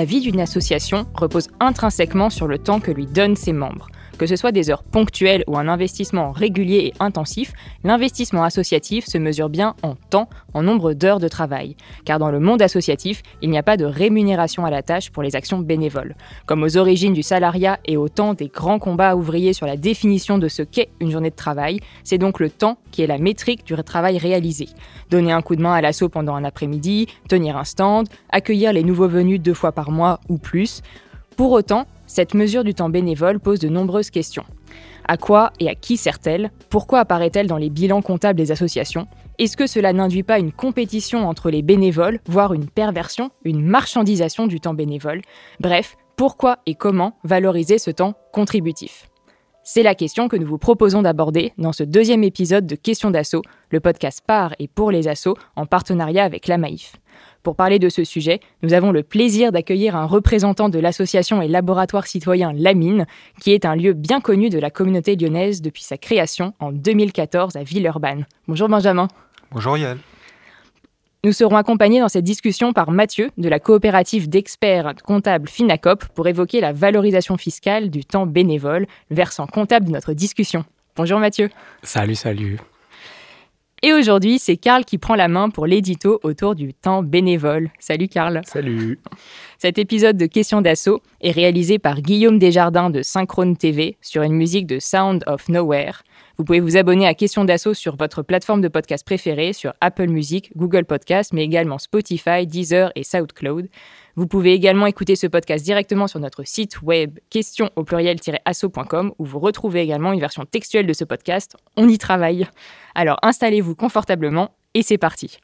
La vie d'une association repose intrinsèquement sur le temps que lui donnent ses membres. Que ce soit des heures ponctuelles ou un investissement régulier et intensif, l'investissement associatif se mesure bien en temps, en nombre d'heures de travail. Car dans le monde associatif, il n'y a pas de rémunération à la tâche pour les actions bénévoles. Comme aux origines du salariat et au temps des grands combats ouvriers sur la définition de ce qu'est une journée de travail, c'est donc le temps qui est la métrique du travail réalisé. Donner un coup de main à l'assaut pendant un après-midi, tenir un stand, accueillir les nouveaux venus deux fois par mois ou plus. Pour autant, cette mesure du temps bénévole pose de nombreuses questions. À quoi et à qui sert-elle? Pourquoi apparaît-elle dans les bilans comptables des associations? Est-ce que cela n'induit pas une compétition entre les bénévoles, voire une perversion, une marchandisation du temps bénévole? Bref, pourquoi et comment valoriser ce temps contributif? C'est la question que nous vous proposons d'aborder dans ce deuxième épisode de Questions d'assaut, le podcast par et pour les assauts en partenariat avec la Maïf. Pour parler de ce sujet, nous avons le plaisir d'accueillir un représentant de l'association et laboratoire citoyen Lamine, qui est un lieu bien connu de la communauté lyonnaise depuis sa création en 2014 à Villeurbanne. Bonjour Benjamin. Bonjour Yael. Nous serons accompagnés dans cette discussion par Mathieu de la coopérative d'experts comptables Finacop pour évoquer la valorisation fiscale du temps bénévole, le versant comptable de notre discussion. Bonjour Mathieu. Salut, salut. Et aujourd'hui, c'est Karl qui prend la main pour l'édito autour du temps bénévole. Salut Karl. Salut. Cet épisode de Questions d'assaut est réalisé par Guillaume Desjardins de Synchrone TV sur une musique de Sound of Nowhere. Vous pouvez vous abonner à Questions d'assaut sur votre plateforme de podcast préférée, sur Apple Music, Google Podcast, mais également Spotify, Deezer et SoundCloud. Vous pouvez également écouter ce podcast directement sur notre site web question au pluriel-asso.com où vous retrouvez également une version textuelle de ce podcast. On y travaille. Alors installez-vous confortablement et c'est parti.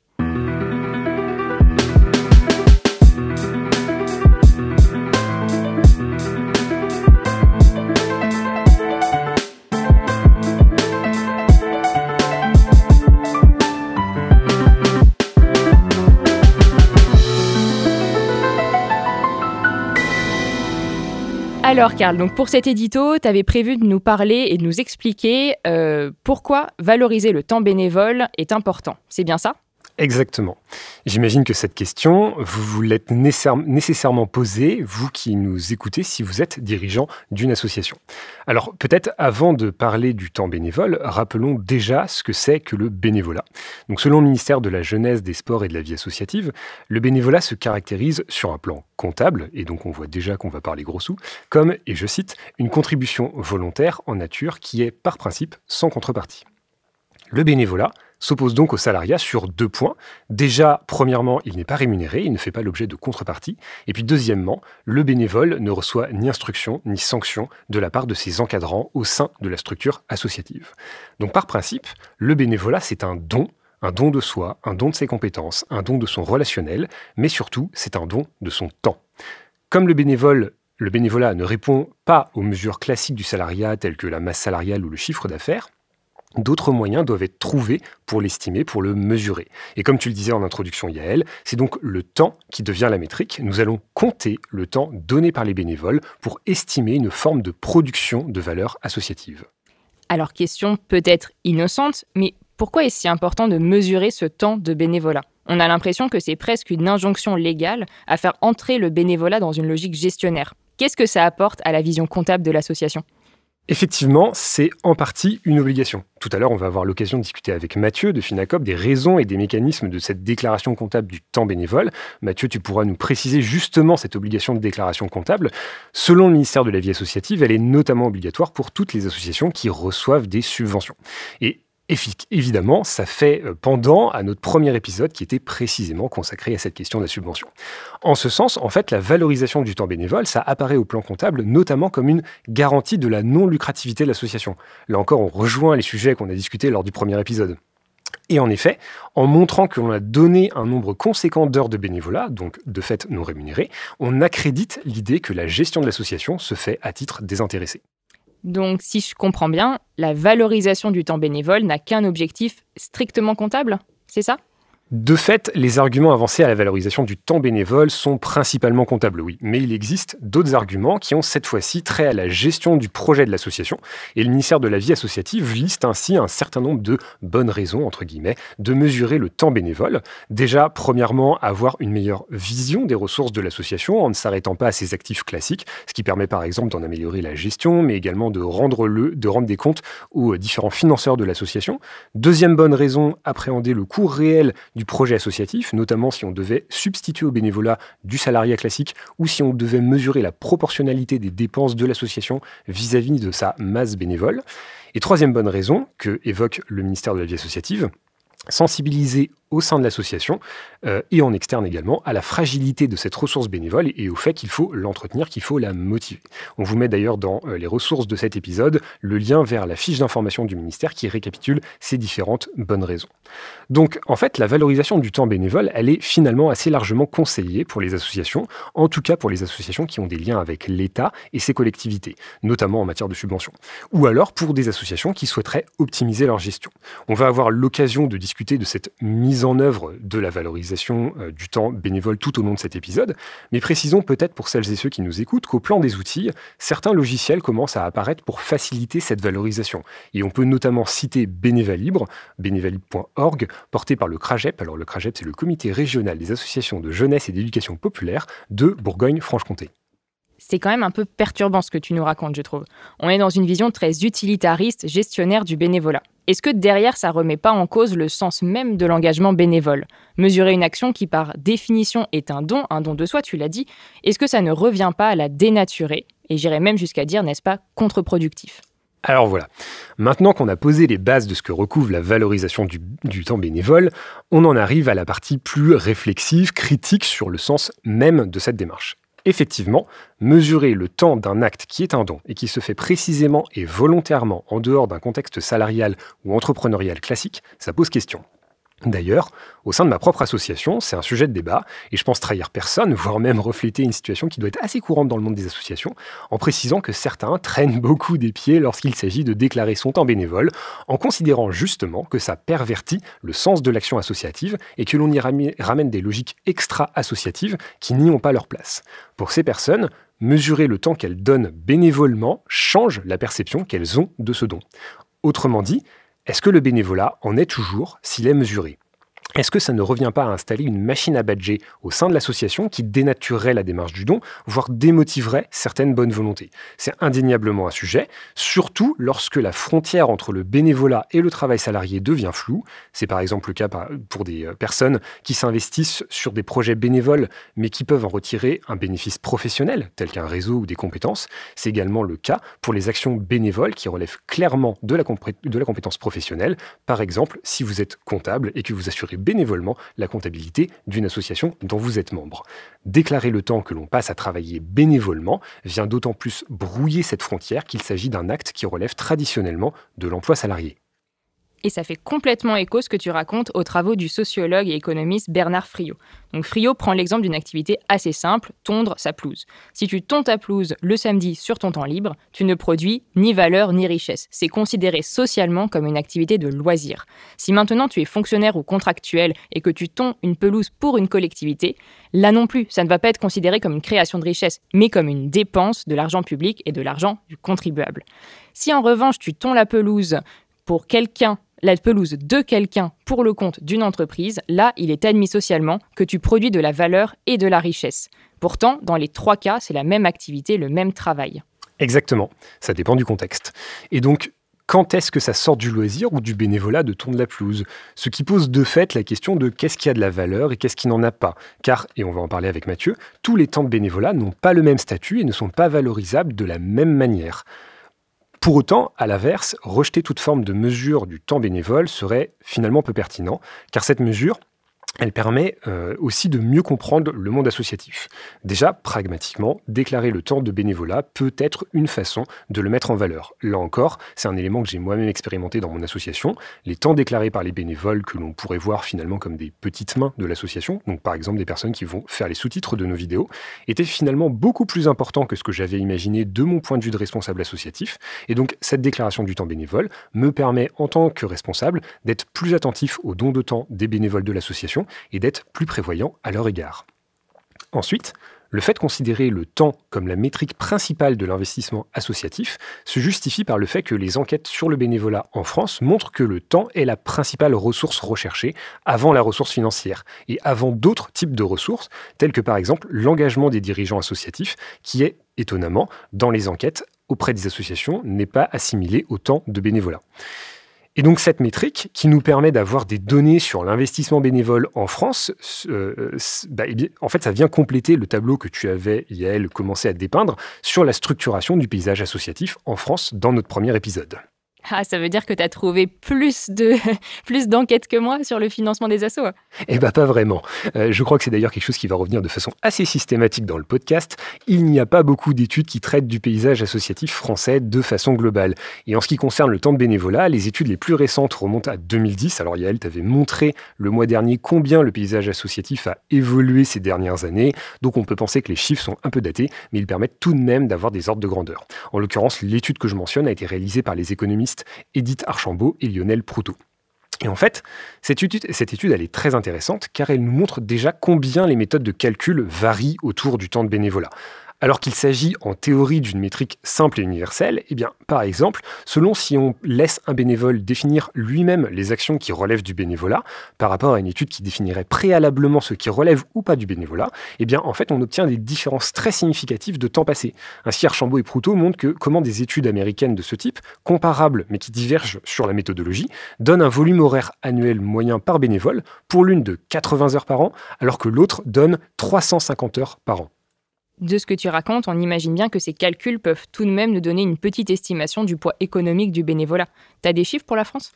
Alors, Karl, donc pour cet édito, tu avais prévu de nous parler et de nous expliquer euh, pourquoi valoriser le temps bénévole est important. C'est bien ça? Exactement. J'imagine que cette question, vous vous l'êtes nécessairement posée, vous qui nous écoutez, si vous êtes dirigeant d'une association. Alors peut-être avant de parler du temps bénévole, rappelons déjà ce que c'est que le bénévolat. Donc selon le ministère de la Jeunesse, des Sports et de la Vie associative, le bénévolat se caractérise sur un plan comptable, et donc on voit déjà qu'on va parler gros sous, comme, et je cite, une contribution volontaire en nature qui est par principe sans contrepartie. Le bénévolat, s'oppose donc au salariat sur deux points. Déjà, premièrement, il n'est pas rémunéré, il ne fait pas l'objet de contrepartie. Et puis deuxièmement, le bénévole ne reçoit ni instruction ni sanction de la part de ses encadrants au sein de la structure associative. Donc par principe, le bénévolat, c'est un don, un don de soi, un don de ses compétences, un don de son relationnel, mais surtout, c'est un don de son temps. Comme le bénévole le bénévolat ne répond pas aux mesures classiques du salariat telles que la masse salariale ou le chiffre d'affaires, D'autres moyens doivent être trouvés pour l'estimer, pour le mesurer. Et comme tu le disais en introduction, Yael, c'est donc le temps qui devient la métrique. Nous allons compter le temps donné par les bénévoles pour estimer une forme de production de valeur associative. Alors, question peut-être innocente, mais pourquoi est-ce si important de mesurer ce temps de bénévolat? On a l'impression que c'est presque une injonction légale à faire entrer le bénévolat dans une logique gestionnaire. Qu'est-ce que ça apporte à la vision comptable de l'association? Effectivement, c'est en partie une obligation. Tout à l'heure, on va avoir l'occasion de discuter avec Mathieu de Finacop des raisons et des mécanismes de cette déclaration comptable du temps bénévole. Mathieu, tu pourras nous préciser justement cette obligation de déclaration comptable. Selon le ministère de la Vie associative, elle est notamment obligatoire pour toutes les associations qui reçoivent des subventions. Évidemment, ça fait euh, pendant à notre premier épisode qui était précisément consacré à cette question de la subvention. En ce sens, en fait, la valorisation du temps bénévole, ça apparaît au plan comptable notamment comme une garantie de la non-lucrativité de l'association. Là encore, on rejoint les sujets qu'on a discutés lors du premier épisode. Et en effet, en montrant que l'on a donné un nombre conséquent d'heures de bénévolat, donc de fait non rémunérées, on accrédite l'idée que la gestion de l'association se fait à titre désintéressé. Donc, si je comprends bien, la valorisation du temps bénévole n'a qu'un objectif strictement comptable, c'est ça? De fait, les arguments avancés à la valorisation du temps bénévole sont principalement comptables, oui. Mais il existe d'autres arguments qui ont cette fois-ci trait à la gestion du projet de l'association. Et le ministère de la Vie associative liste ainsi un certain nombre de bonnes raisons, entre guillemets, de mesurer le temps bénévole. Déjà, premièrement, avoir une meilleure vision des ressources de l'association en ne s'arrêtant pas à ses actifs classiques, ce qui permet par exemple d'en améliorer la gestion, mais également de rendre, le, de rendre des comptes aux différents financeurs de l'association. Deuxième bonne raison, appréhender le coût réel du projet associatif, notamment si on devait substituer au bénévolat du salariat classique ou si on devait mesurer la proportionnalité des dépenses de l'association vis-à-vis de sa masse bénévole. Et troisième bonne raison que évoque le ministère de la vie associative, sensibiliser au sein de l'association euh, et en externe également à la fragilité de cette ressource bénévole et au fait qu'il faut l'entretenir, qu'il faut la motiver. On vous met d'ailleurs dans euh, les ressources de cet épisode le lien vers la fiche d'information du ministère qui récapitule ces différentes bonnes raisons. Donc en fait, la valorisation du temps bénévole, elle est finalement assez largement conseillée pour les associations, en tout cas pour les associations qui ont des liens avec l'État et ses collectivités, notamment en matière de subventions, ou alors pour des associations qui souhaiteraient optimiser leur gestion. On va avoir l'occasion de discuter de cette mise en œuvre de la valorisation euh, du temps bénévole tout au long de cet épisode, mais précisons peut-être pour celles et ceux qui nous écoutent qu'au plan des outils, certains logiciels commencent à apparaître pour faciliter cette valorisation. Et on peut notamment citer Bénévalibre, bénévalibre.org, porté par le CRAGEP. Alors le CRAGEP, c'est le comité régional des associations de jeunesse et d'éducation populaire de Bourgogne-Franche-Comté. C'est quand même un peu perturbant ce que tu nous racontes, je trouve. On est dans une vision très utilitariste, gestionnaire du bénévolat. Est-ce que derrière, ça remet pas en cause le sens même de l'engagement bénévole? Mesurer une action qui, par définition, est un don, un don de soi, tu l'as dit, est-ce que ça ne revient pas à la dénaturer? Et j'irais même jusqu'à dire, n'est-ce pas, contre-productif? Alors voilà, maintenant qu'on a posé les bases de ce que recouvre la valorisation du, du, temps bénévole, on en arrive à la partie plus réflexive, critique sur le sens même de cette démarche. Effectivement, mesurer le temps d'un acte qui est un don et qui se fait précisément et volontairement en dehors d'un contexte salarial ou entrepreneurial classique, ça pose question. D'ailleurs, au sein de ma propre association, c'est un sujet de débat, et je pense trahir personne, voire même refléter une situation qui doit être assez courante dans le monde des associations, en précisant que certains traînent beaucoup des pieds lorsqu'il s'agit de déclarer son temps bénévole, en considérant justement que ça pervertit le sens de l'action associative et que l'on y ramène des logiques extra-associatives qui n'y ont pas leur place. Pour ces personnes, mesurer le temps qu'elles donnent bénévolement change la perception qu'elles ont de ce don. Autrement dit, est-ce que le bénévolat en est toujours s'il est mesuré? Est-ce que ça ne revient pas à installer une machine à badger au sein de l'association qui dénaturerait la démarche du don, voire démotiverait certaines bonnes volontés? C'est indéniablement un sujet, surtout lorsque la frontière entre le bénévolat et le travail salarié devient floue. C'est par exemple le cas pour des euh, personnes qui s'investissent sur des projets bénévoles, mais qui peuvent en retirer un bénéfice professionnel, tel qu'un réseau ou des compétences. C'est également le cas pour les actions bénévoles qui relèvent clairement de la, de la compétence professionnelle. Par exemple, si vous êtes comptable et que vous assurez bénévolement la comptabilité d'une association dont vous êtes membre. Déclarer le temps que l'on passe à travailler bénévolement vient d'autant plus brouiller cette frontière qu'il s'agit d'un acte qui relève traditionnellement de l'emploi salarié. Et ça fait complètement écho ce que tu racontes aux travaux du sociologue et économiste Bernard Friot. Donc Friot prend l'exemple d'une activité assez simple, tondre sa pelouse. Si tu tonds ta pelouse le samedi sur ton temps libre, tu ne produis ni valeur ni richesse. C'est considéré socialement comme une activité de loisir. Si maintenant tu es fonctionnaire ou contractuel et que tu tonds une pelouse pour une collectivité, là non plus, ça ne va pas être considéré comme une création de richesse, mais comme une dépense de l'argent public et de l'argent du contribuable. Si en revanche tu tonds la pelouse pour quelqu'un la pelouse de quelqu'un pour le compte d'une entreprise, là, il est admis socialement que tu produis de la valeur et de la richesse. Pourtant, dans les trois cas, c'est la même activité, le même travail. Exactement, ça dépend du contexte. Et donc, quand est-ce que ça sort du loisir ou du bénévolat de ton de la pelouse? Ce qui pose de fait la question de qu'est-ce qui a de la valeur et qu'est-ce qui n'en a pas. Car, et on va en parler avec Mathieu, tous les temps de bénévolat n'ont pas le même statut et ne sont pas valorisables de la même manière. Pour autant, à l'inverse, rejeter toute forme de mesure du temps bénévole serait finalement peu pertinent, car cette mesure, elle permet euh, aussi de mieux comprendre le monde associatif. Déjà, pragmatiquement, déclarer le temps de bénévolat peut être une façon de le mettre en valeur. Là encore, c'est un élément que j'ai moi-même expérimenté dans mon association. Les temps déclarés par les bénévoles, que l'on pourrait voir finalement comme des petites mains de l'association, donc par exemple des personnes qui vont faire les sous-titres de nos vidéos, étaient finalement beaucoup plus importants que ce que j'avais imaginé de mon point de vue de responsable associatif. Et donc, cette déclaration du temps bénévole me permet, en tant que responsable, d'être plus attentif aux dons de temps des bénévoles de l'association et d'être plus prévoyant à leur égard. Ensuite, le fait de considérer le temps comme la métrique principale de l'investissement associatif se justifie par le fait que les enquêtes sur le bénévolat en France montrent que le temps est la principale ressource recherchée avant la ressource financière et avant d'autres types de ressources, telles que par exemple l'engagement des dirigeants associatifs, qui est étonnamment, dans les enquêtes auprès des associations, n'est pas assimilé au temps de bénévolat. Et donc cette métrique, qui nous permet d'avoir des données sur l'investissement bénévole en France, euh, bah, eh en fait, ça vient compléter le tableau que tu avais, Yael, commencé à dépeindre sur la structuration du paysage associatif en France dans notre premier épisode. Ah, ça veut dire que tu as trouvé plus de plus d'enquêtes que moi sur le financement des assos Eh bien, pas vraiment. Euh, je crois que c'est d'ailleurs quelque chose qui va revenir de façon assez systématique dans le podcast. Il n'y a pas beaucoup d'études qui traitent du paysage associatif français de façon globale. Et en ce qui concerne le temps de bénévolat, les études les plus récentes remontent à 2010. Alors, Yael t'avait montré le mois dernier combien le paysage associatif a évolué ces dernières années. Donc, on peut penser que les chiffres sont un peu datés, mais ils permettent tout de même d'avoir des ordres de grandeur. En l'occurrence, l'étude que je mentionne a été réalisée par les économistes Edith Archambault et Lionel Proutot. Et en fait, cette étude, cette étude, elle est très intéressante car elle nous montre déjà combien les méthodes de calcul varient autour du temps de bénévolat. Alors qu'il s'agit en théorie d'une métrique simple et universelle, eh bien, par exemple, selon si on laisse un bénévole définir lui-même les actions qui relèvent du bénévolat, par rapport à une étude qui définirait préalablement ce qui relève ou pas du bénévolat, eh bien, en fait, on obtient des différences très significatives de temps passé. Ainsi, Archambault et Proutot montrent que comment des études américaines de ce type, comparables mais qui divergent sur la méthodologie, donnent un volume horaire annuel moyen par bénévole, pour l'une de 80 heures par an, alors que l'autre donne 350 heures par an de ce que tu racontes, on imagine bien que ces calculs peuvent tout de même nous donner une petite estimation du poids économique du bénévolat. Tu as des chiffres pour la France?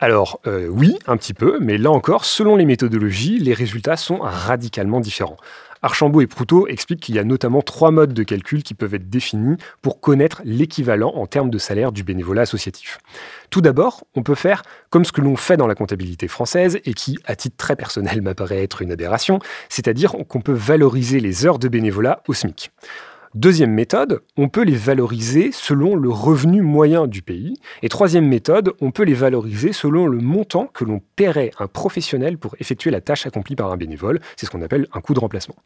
Alors euh, oui, un petit peu, mais là encore, selon les méthodologies, les résultats sont radicalement différents. Archambault et Proutot expliquent qu'il y a notamment trois modes de calcul qui peuvent être définis pour connaître l'équivalent en termes de salaire du bénévolat associatif. Tout d'abord, on peut faire comme ce que l'on fait dans la comptabilité française et qui, à titre très personnel, m'apparaît être une aberration, c'est-à-dire qu'on peut valoriser les heures de bénévolat au SMIC. Deuxième méthode, on peut les valoriser selon le revenu moyen du pays. Et troisième méthode, on peut les valoriser selon le montant que l'on paierait un professionnel pour effectuer la tâche accomplie par un bénévole. C'est ce qu'on appelle un coût de remplacement.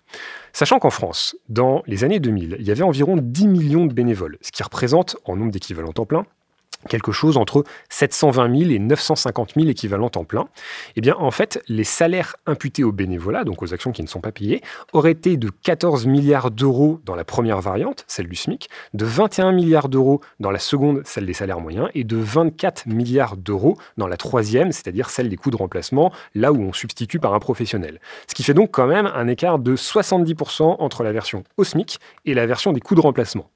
Sachant qu'en France, dans les années 2000, il y avait environ 10 millions de bénévoles, ce qui représente, en nombre d'équivalents temps plein, quelque chose entre 720 000 et 950 000 équivalents temps plein, eh bien, en fait, les salaires imputés aux bénévolats, donc aux actions qui ne sont pas payées, auraient été de 14 milliards d'euros dans la première variante, celle du SMIC, de 21 milliards d'euros dans la seconde, celle des salaires moyens, et de 24 milliards d'euros dans la troisième, c'est-à-dire celle des coûts de remplacement, là où on substitue par un professionnel. Ce qui fait donc quand même un écart de 70% entre la version au SMIC et la version des coûts de remplacement.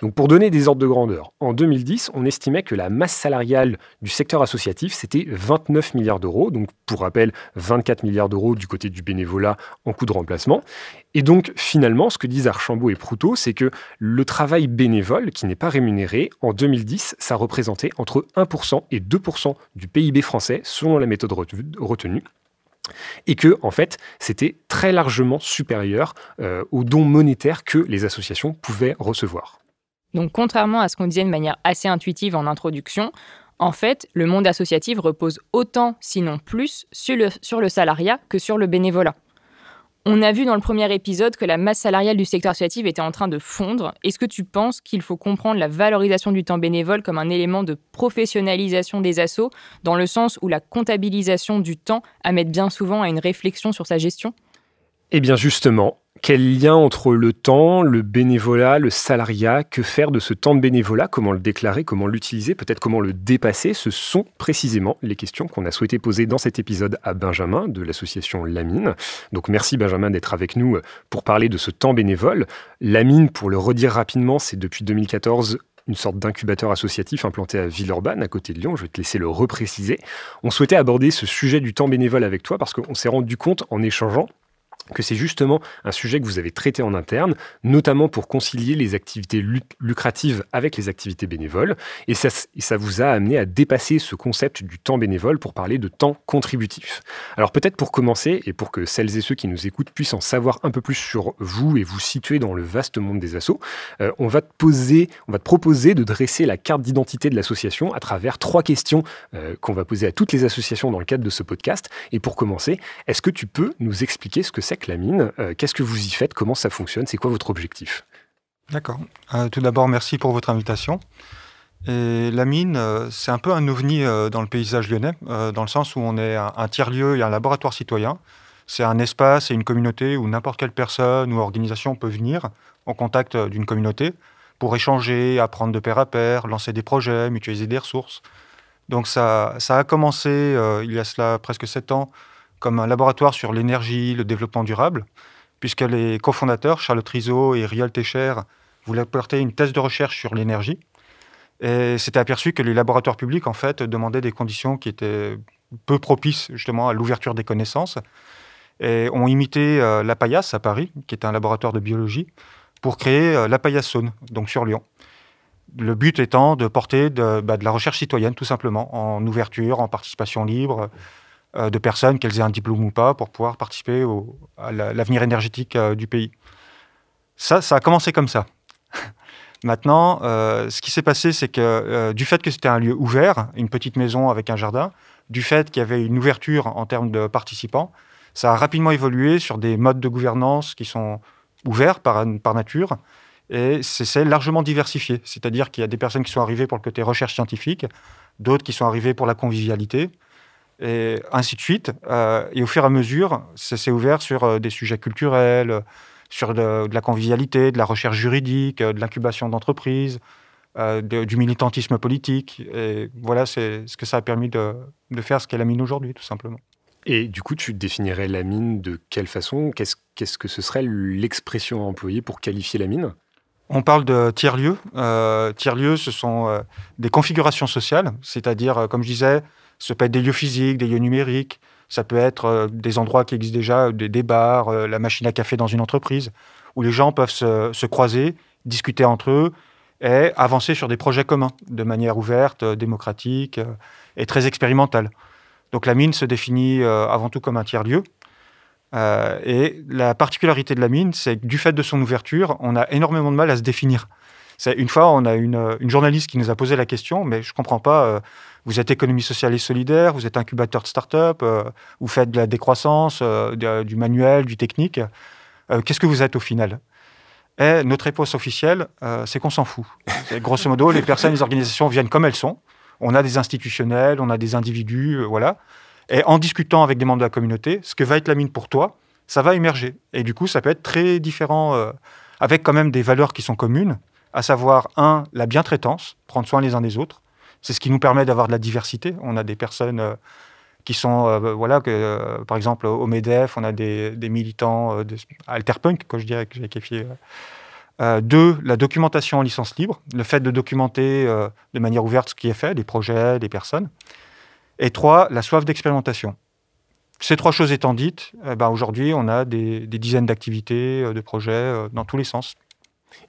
Donc pour donner des ordres de grandeur, en 2010, on estimait que la masse salariale du secteur associatif, c'était 29 milliards d'euros. Donc pour rappel, 24 milliards d'euros du côté du bénévolat en coût de remplacement. Et donc finalement, ce que disent Archambault et Proutot, c'est que le travail bénévole, qui n'est pas rémunéré, en 2010, ça représentait entre 1% et 2% du PIB français, selon la méthode retenue et que en fait c'était très largement supérieur euh, aux dons monétaires que les associations pouvaient recevoir. Donc contrairement à ce qu'on disait de manière assez intuitive en introduction, en fait, le monde associatif repose autant, sinon plus, sur le, sur le salariat que sur le bénévolat. On a vu dans le premier épisode que la masse salariale du secteur associatif était en train de fondre. Est-ce que tu penses qu'il faut comprendre la valorisation du temps bénévole comme un élément de professionnalisation des assos, dans le sens où la comptabilisation du temps amène bien souvent à une réflexion sur sa gestion? Eh bien justement, quel lien entre le temps, le bénévolat, le salariat? Que faire de ce temps de bénévolat? Comment le déclarer? Comment l'utiliser? Peut-être comment le dépasser? Ce sont précisément les questions qu'on a souhaité poser dans cet épisode à Benjamin de l'association Lamine. Donc merci Benjamin d'être avec nous pour parler de ce temps bénévole. Lamine, pour le redire rapidement, c'est depuis 2014 une sorte d'incubateur associatif implanté à Villeurbanne, à côté de Lyon. Je vais te laisser le repréciser. On souhaitait aborder ce sujet du temps bénévole avec toi parce qu'on s'est rendu compte en échangeant que c'est justement un sujet que vous avez traité en interne, notamment pour concilier les activités lucratives avec les activités bénévoles. Et ça, vous a amené à dépasser ce concept du temps bénévole pour parler de temps contributif. Alors peut-être pour commencer, et pour que celles et ceux qui nous écoutent puissent en savoir un peu plus sur vous et vous situer dans le vaste monde des assos, euh, on, va te poser, on va te proposer de dresser la carte d'identité de l'association à travers trois questions euh, qu'on va poser à toutes les associations dans le cadre de ce podcast. Et pour commencer, est-ce que tu peux nous expliquer ce que c'est la mine. Euh, qu'est-ce que vous y faites? Comment ça fonctionne? C'est quoi votre objectif? D'accord. Euh, tout d'abord, merci pour votre invitation. Et la mine, euh, c'est un peu un ovni dans le paysage lyonnais, dans le sens où on est un, tiers-lieu et un laboratoire citoyen. C'est un espace et une communauté où n'importe quelle personne ou organisation peut venir en contact d'une communauté pour échanger, apprendre de pair à pair, lancer des projets, mutualiser des ressources. Donc ça, ça a commencé il y a cela presque sept ans comme un laboratoire sur l'énergie, le développement durable, puisque les cofondateurs, Charlotte Rizzo et Riol Techer, voulaient porter une thèse de recherche sur l'énergie. Et c'était aperçu que les laboratoires publics, en fait, demandaient des conditions qui étaient peu propices, justement, à l'ouverture des connaissances. Et ont imité euh, la Paillasse à Paris, qui est un laboratoire de biologie, pour créer euh, la Paillasse Saône, donc sur Lyon. Le but étant de porter de, bah, la recherche citoyenne, tout simplement, en ouverture, en participation libre, de personnes, qu'elles aient un diplôme ou pas, pour pouvoir participer à l'avenir énergétique euh, du pays. Ça, ça a commencé comme ça. Maintenant, euh, ce qui s'est passé, c'est que du fait que c'était un lieu ouvert, une petite maison avec un jardin, du fait qu'il y avait une ouverture en termes de participants, ça a rapidement évolué sur des modes de gouvernance qui sont ouverts par nature, et c'est largement diversifié. C'est-à-dire qu'il y a des personnes qui sont arrivées pour le côté recherche scientifique, d'autres qui sont arrivées pour la convivialité, et ainsi de suite. Euh, et au fur et à mesure, ça s'est ouvert sur euh, des sujets culturels, sur de, la convivialité, de la recherche juridique, euh, de l'incubation d'entreprises, du militantisme politique. Et voilà, c'est ce que ça a permis de, faire ce qu'est la mine aujourd'hui, tout simplement. Et du coup, tu définirais la mine de quelle façon? Qu'est-ce que ce serait l'expression employée pour qualifier la mine? On parle de tiers-lieux. tiers-lieux, ce sont des configurations sociales, c'est-à-dire, comme je disais, ça peut être des lieux physiques, des lieux numériques, ça peut être euh, des endroits qui existent déjà, des, bars, euh, la machine à café dans une entreprise, où les gens peuvent se, croiser, discuter entre eux et avancer sur des projets communs de manière ouverte, euh, démocratique et très expérimentale. Donc la mine se définit avant tout comme un tiers-lieu. et la particularité de la mine, c'est que du fait de son ouverture, on a énormément de mal à se définir. Une fois, on a une, journaliste qui nous a posé la question, mais je comprends pas vous êtes économie sociale et solidaire, vous êtes incubateur de start-up, euh, vous faites de la décroissance, euh, du manuel, du technique. Euh, qu'est-ce que vous êtes au final? Et notre réponse officielle, c'est qu'on s'en fout. Grosso modo, les personnes, les organisations viennent comme elles sont. On a des institutionnels, on a des individus, voilà. Et en discutant avec des membres de la communauté, ce que va être la mine pour toi, ça va émerger. Et du coup, ça peut être très différent, avec quand même des valeurs qui sont communes, à savoir, un, la bientraitance, prendre soin les uns des autres, c'est ce qui nous permet d'avoir de la diversité. On a des personnes euh, qui sont, euh, voilà, que, euh, par exemple, au MEDEF, on a des, militants alterpunk, que je dirais, que j'ai qualifié. deux, la documentation en licence libre, le fait de documenter de manière ouverte ce qui est fait, des projets, des personnes. Et trois, la soif d'expérimentation. Ces trois choses étant dites, eh ben aujourd'hui, on a des dizaines d'activités, de projets dans tous les sens.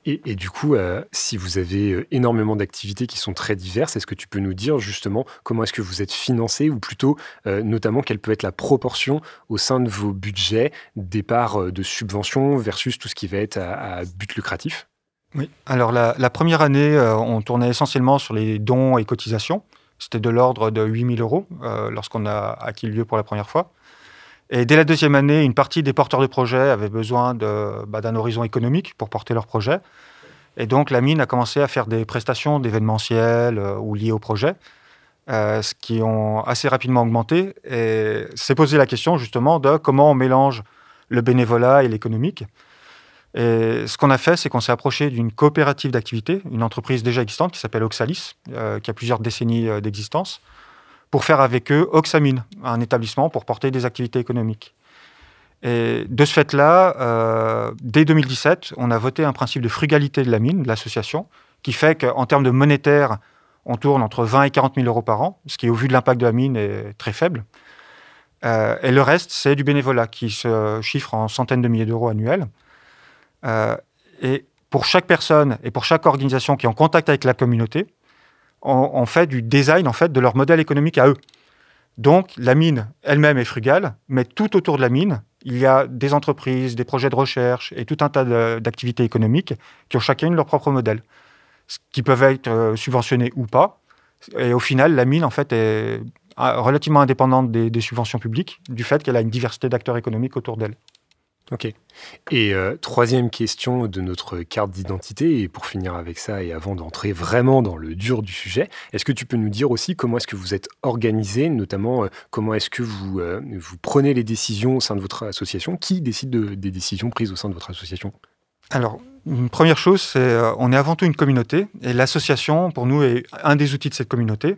Et, du coup, euh, si vous avez euh, énormément d'activités qui sont très diverses, est-ce que tu peux nous dire justement comment est-ce que vous êtes financé ou plutôt euh, notamment quelle peut être la proportion au sein de vos budgets des parts de subventions versus tout ce qui va être à, but lucratif? Oui, alors la, première année, on tournait essentiellement sur les dons et cotisations. C'était de l'ordre de 8000 euros lorsqu'on a acquis le lieu pour la première fois. Et dès la deuxième année, une partie des porteurs de projets avaient besoin bah, d'un horizon économique pour porter leur projet. Et donc la mine a commencé à faire des prestations d'événementiel euh, ou liées au projet, euh, ce qui ont assez rapidement augmenté. Et s'est posé la question justement de comment on mélange le bénévolat et l'économique. Et ce qu'on a fait, c'est qu'on s'est approché d'une coopérative d'activité, une entreprise déjà existante qui s'appelle Oxalis, euh, qui a plusieurs décennies d'existence, pour faire avec eux Oxamine, un établissement pour porter des activités économiques. Et de ce fait-là, euh, dès 2017, on a voté un principe de frugalité de la mine, de l'association, qui fait qu'en termes de monétaire, on tourne entre 20 et 40 000 euros par an, ce qui, au vu de l'impact de la mine, est très faible. Euh, et le reste, c'est du bénévolat qui se chiffre en centaines de milliers d'euros annuels. Euh, et pour chaque personne et pour chaque organisation qui est en contact avec la communauté, on, fait du design en fait de leur modèle économique à eux. Donc la mine elle-même est frugale, mais tout autour de la mine, il y a des entreprises, des projets de recherche et tout un tas d'activités économiques qui ont chacune leur propre modèle, qui peuvent être euh, subventionnés ou pas. Et au final, la mine en fait est relativement indépendante des, subventions publiques, du fait qu'elle a une diversité d'acteurs économiques autour d'elle. Ok. Et euh, troisième question de notre carte d'identité, et pour finir avec ça, et avant d'entrer vraiment dans le dur du sujet, est-ce que tu peux nous dire aussi comment est-ce que vous êtes organisé, notamment euh, comment est-ce que vous, euh, vous prenez les décisions au sein de votre association? Qui décide des décisions prises au sein de votre association? Alors, une première chose, c'est on est avant tout une communauté, et l'association, pour nous, est un des outils de cette communauté.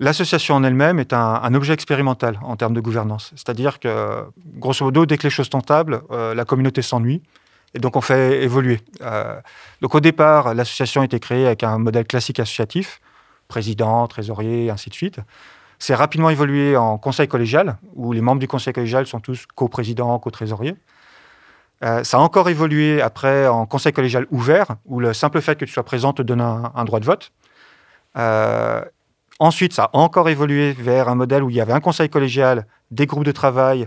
L'association en elle-même est un, objet expérimental en termes de gouvernance. C'est-à-dire que, grosso modo, dès que les choses sont stables, euh, la communauté s'ennuie. Et donc, on fait évoluer. Euh, donc, au départ, l'association a été créée avec un modèle classique associatif, président, trésorier, ainsi de suite. C'est rapidement évolué en conseil collégial, où les membres du conseil collégial sont tous co-présidents, co-trésoriers. Euh, ça a encore évolué après en conseil collégial ouvert, où le simple fait que tu sois présent te donne un droit de vote. Ensuite, ça a encore évolué vers un modèle où il y avait un conseil collégial, des groupes de travail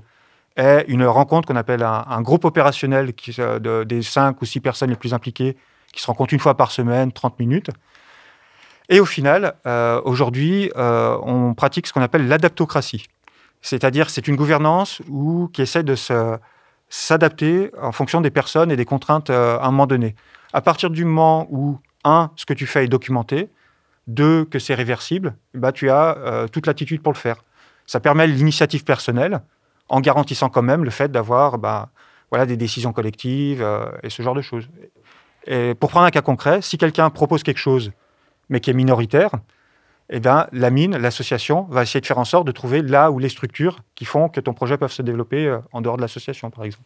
et une rencontre qu'on appelle un, groupe opérationnel qui, de, des cinq ou six personnes les plus impliquées qui se rencontrent une fois par semaine, 30 minutes. Et au final, euh, aujourd'hui, euh, on pratique ce qu'on appelle l'adaptocratie. C'est-à-dire c'est une gouvernance où, qui essaie de s'adapter en fonction des personnes et des contraintes euh, à un moment donné. À partir du moment où, un, ce que tu fais est documenté, deux, que c'est réversible, bah, tu as euh, toute l'attitude pour le faire. Ça permet l'initiative personnelle en garantissant quand même le fait d'avoir bah, voilà, des décisions collectives euh, et ce genre de choses. Et pour prendre un cas concret, si quelqu'un propose quelque chose, mais qui est minoritaire, eh bien, la mine, l'association, va essayer de faire en sorte de trouver là où les structures qui font que ton projet peut se développer euh, en dehors de l'association, par exemple.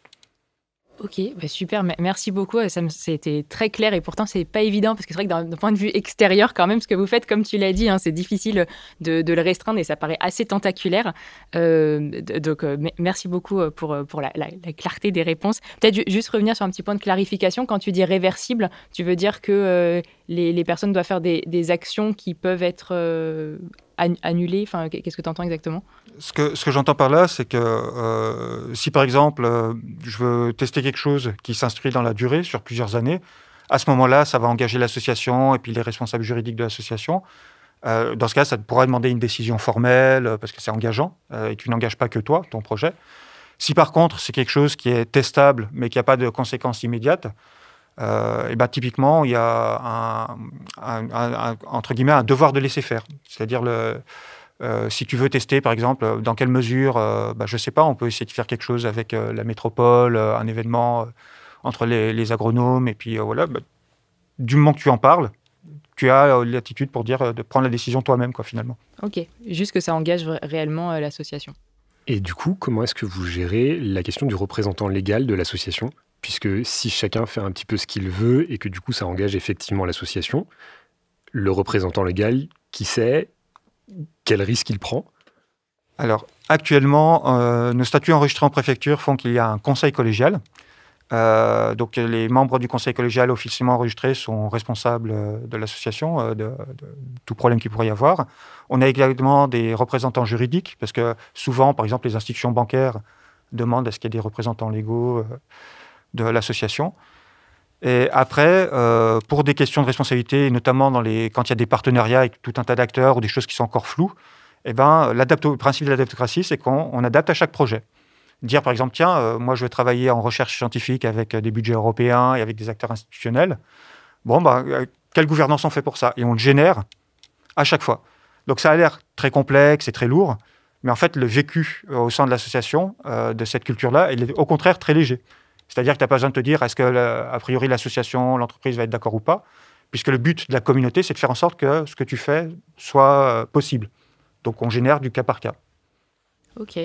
Ok, bah, super, merci beaucoup. Ça c'était très clair et pourtant c'est pas évident parce que c'est vrai que d'un point de vue extérieur, quand même, ce que vous faites, comme tu l'as dit, hein, c'est difficile de, le restreindre et ça paraît assez tentaculaire. Euh, donc euh, merci beaucoup euh, pour, la, clarté des réponses. Peut-être juste revenir sur un petit point de clarification. Quand tu dis réversible, tu veux dire que les, personnes doivent faire des actions qui peuvent être annulées enfin, Qu'est-ce que tu entends exactement? Ce que, ce que j'entends par là, c'est que euh, si par exemple euh, je veux tester quelque chose qui s'inscrit dans la durée sur plusieurs années, à ce moment-là, ça va engager l'association et puis les responsables juridiques de l'association. Euh, dans ce cas, ça pourra demander une décision formelle parce que c'est engageant et tu n'engages pas que toi, ton projet. Si par contre c'est quelque chose qui est testable mais qui n'a pas de conséquences immédiates, et ben, typiquement il y a un, entre guillemets un devoir de laisser faire, c'est-à-dire le euh, si tu veux tester, par exemple, euh, dans quelle mesure, euh, bah, je ne sais pas, on peut essayer de faire quelque chose avec la métropole, un événement entre les, agronomes, et puis voilà, bah, du moment que tu en parles, tu as l'attitude pour dire de prendre la décision toi-même, quoi, finalement. Ok, juste que ça engage réellement l'association. Et du coup, comment est-ce que vous gérez la question du représentant légal de l'association? Puisque si chacun fait un petit peu ce qu'il veut et que du coup ça engage effectivement l'association, le représentant légal, qui sait quel risque il prend? Alors, actuellement, euh, nos statuts enregistrés en préfecture font qu'il y a un conseil collégial. Euh, donc, les membres du conseil collégial officiellement enregistrés sont responsables euh, de l'association, de, tout problème qu'il pourrait y avoir. On a également des représentants juridiques, parce que souvent, par exemple, les institutions bancaires demandent à ce qu'il y ait des représentants légaux de l'association. Et après, euh, pour des questions de responsabilité, notamment quand il y a des partenariats avec tout un tas d'acteurs ou des choses qui sont encore floues, eh ben, le principe de l'adaptocratie, c'est qu'on adapte à chaque projet. Dire par exemple, tiens, euh, moi je veux travailler en recherche scientifique avec des budgets européens et avec des acteurs institutionnels. Bon, bah, quelle gouvernance on fait pour ça? Et on le génère à chaque fois. Donc ça a l'air très complexe et très lourd, mais en fait, le vécu au sein de l'association de cette culture-là, il est au contraire très léger. C'est-à-dire que tu n'as pas besoin de te dire est-ce que, a priori, l'association, l'entreprise va être d'accord ou pas, puisque le but de la communauté, c'est de faire en sorte que ce que tu fais soit euh, possible. Donc on génère du cas par cas. Ok.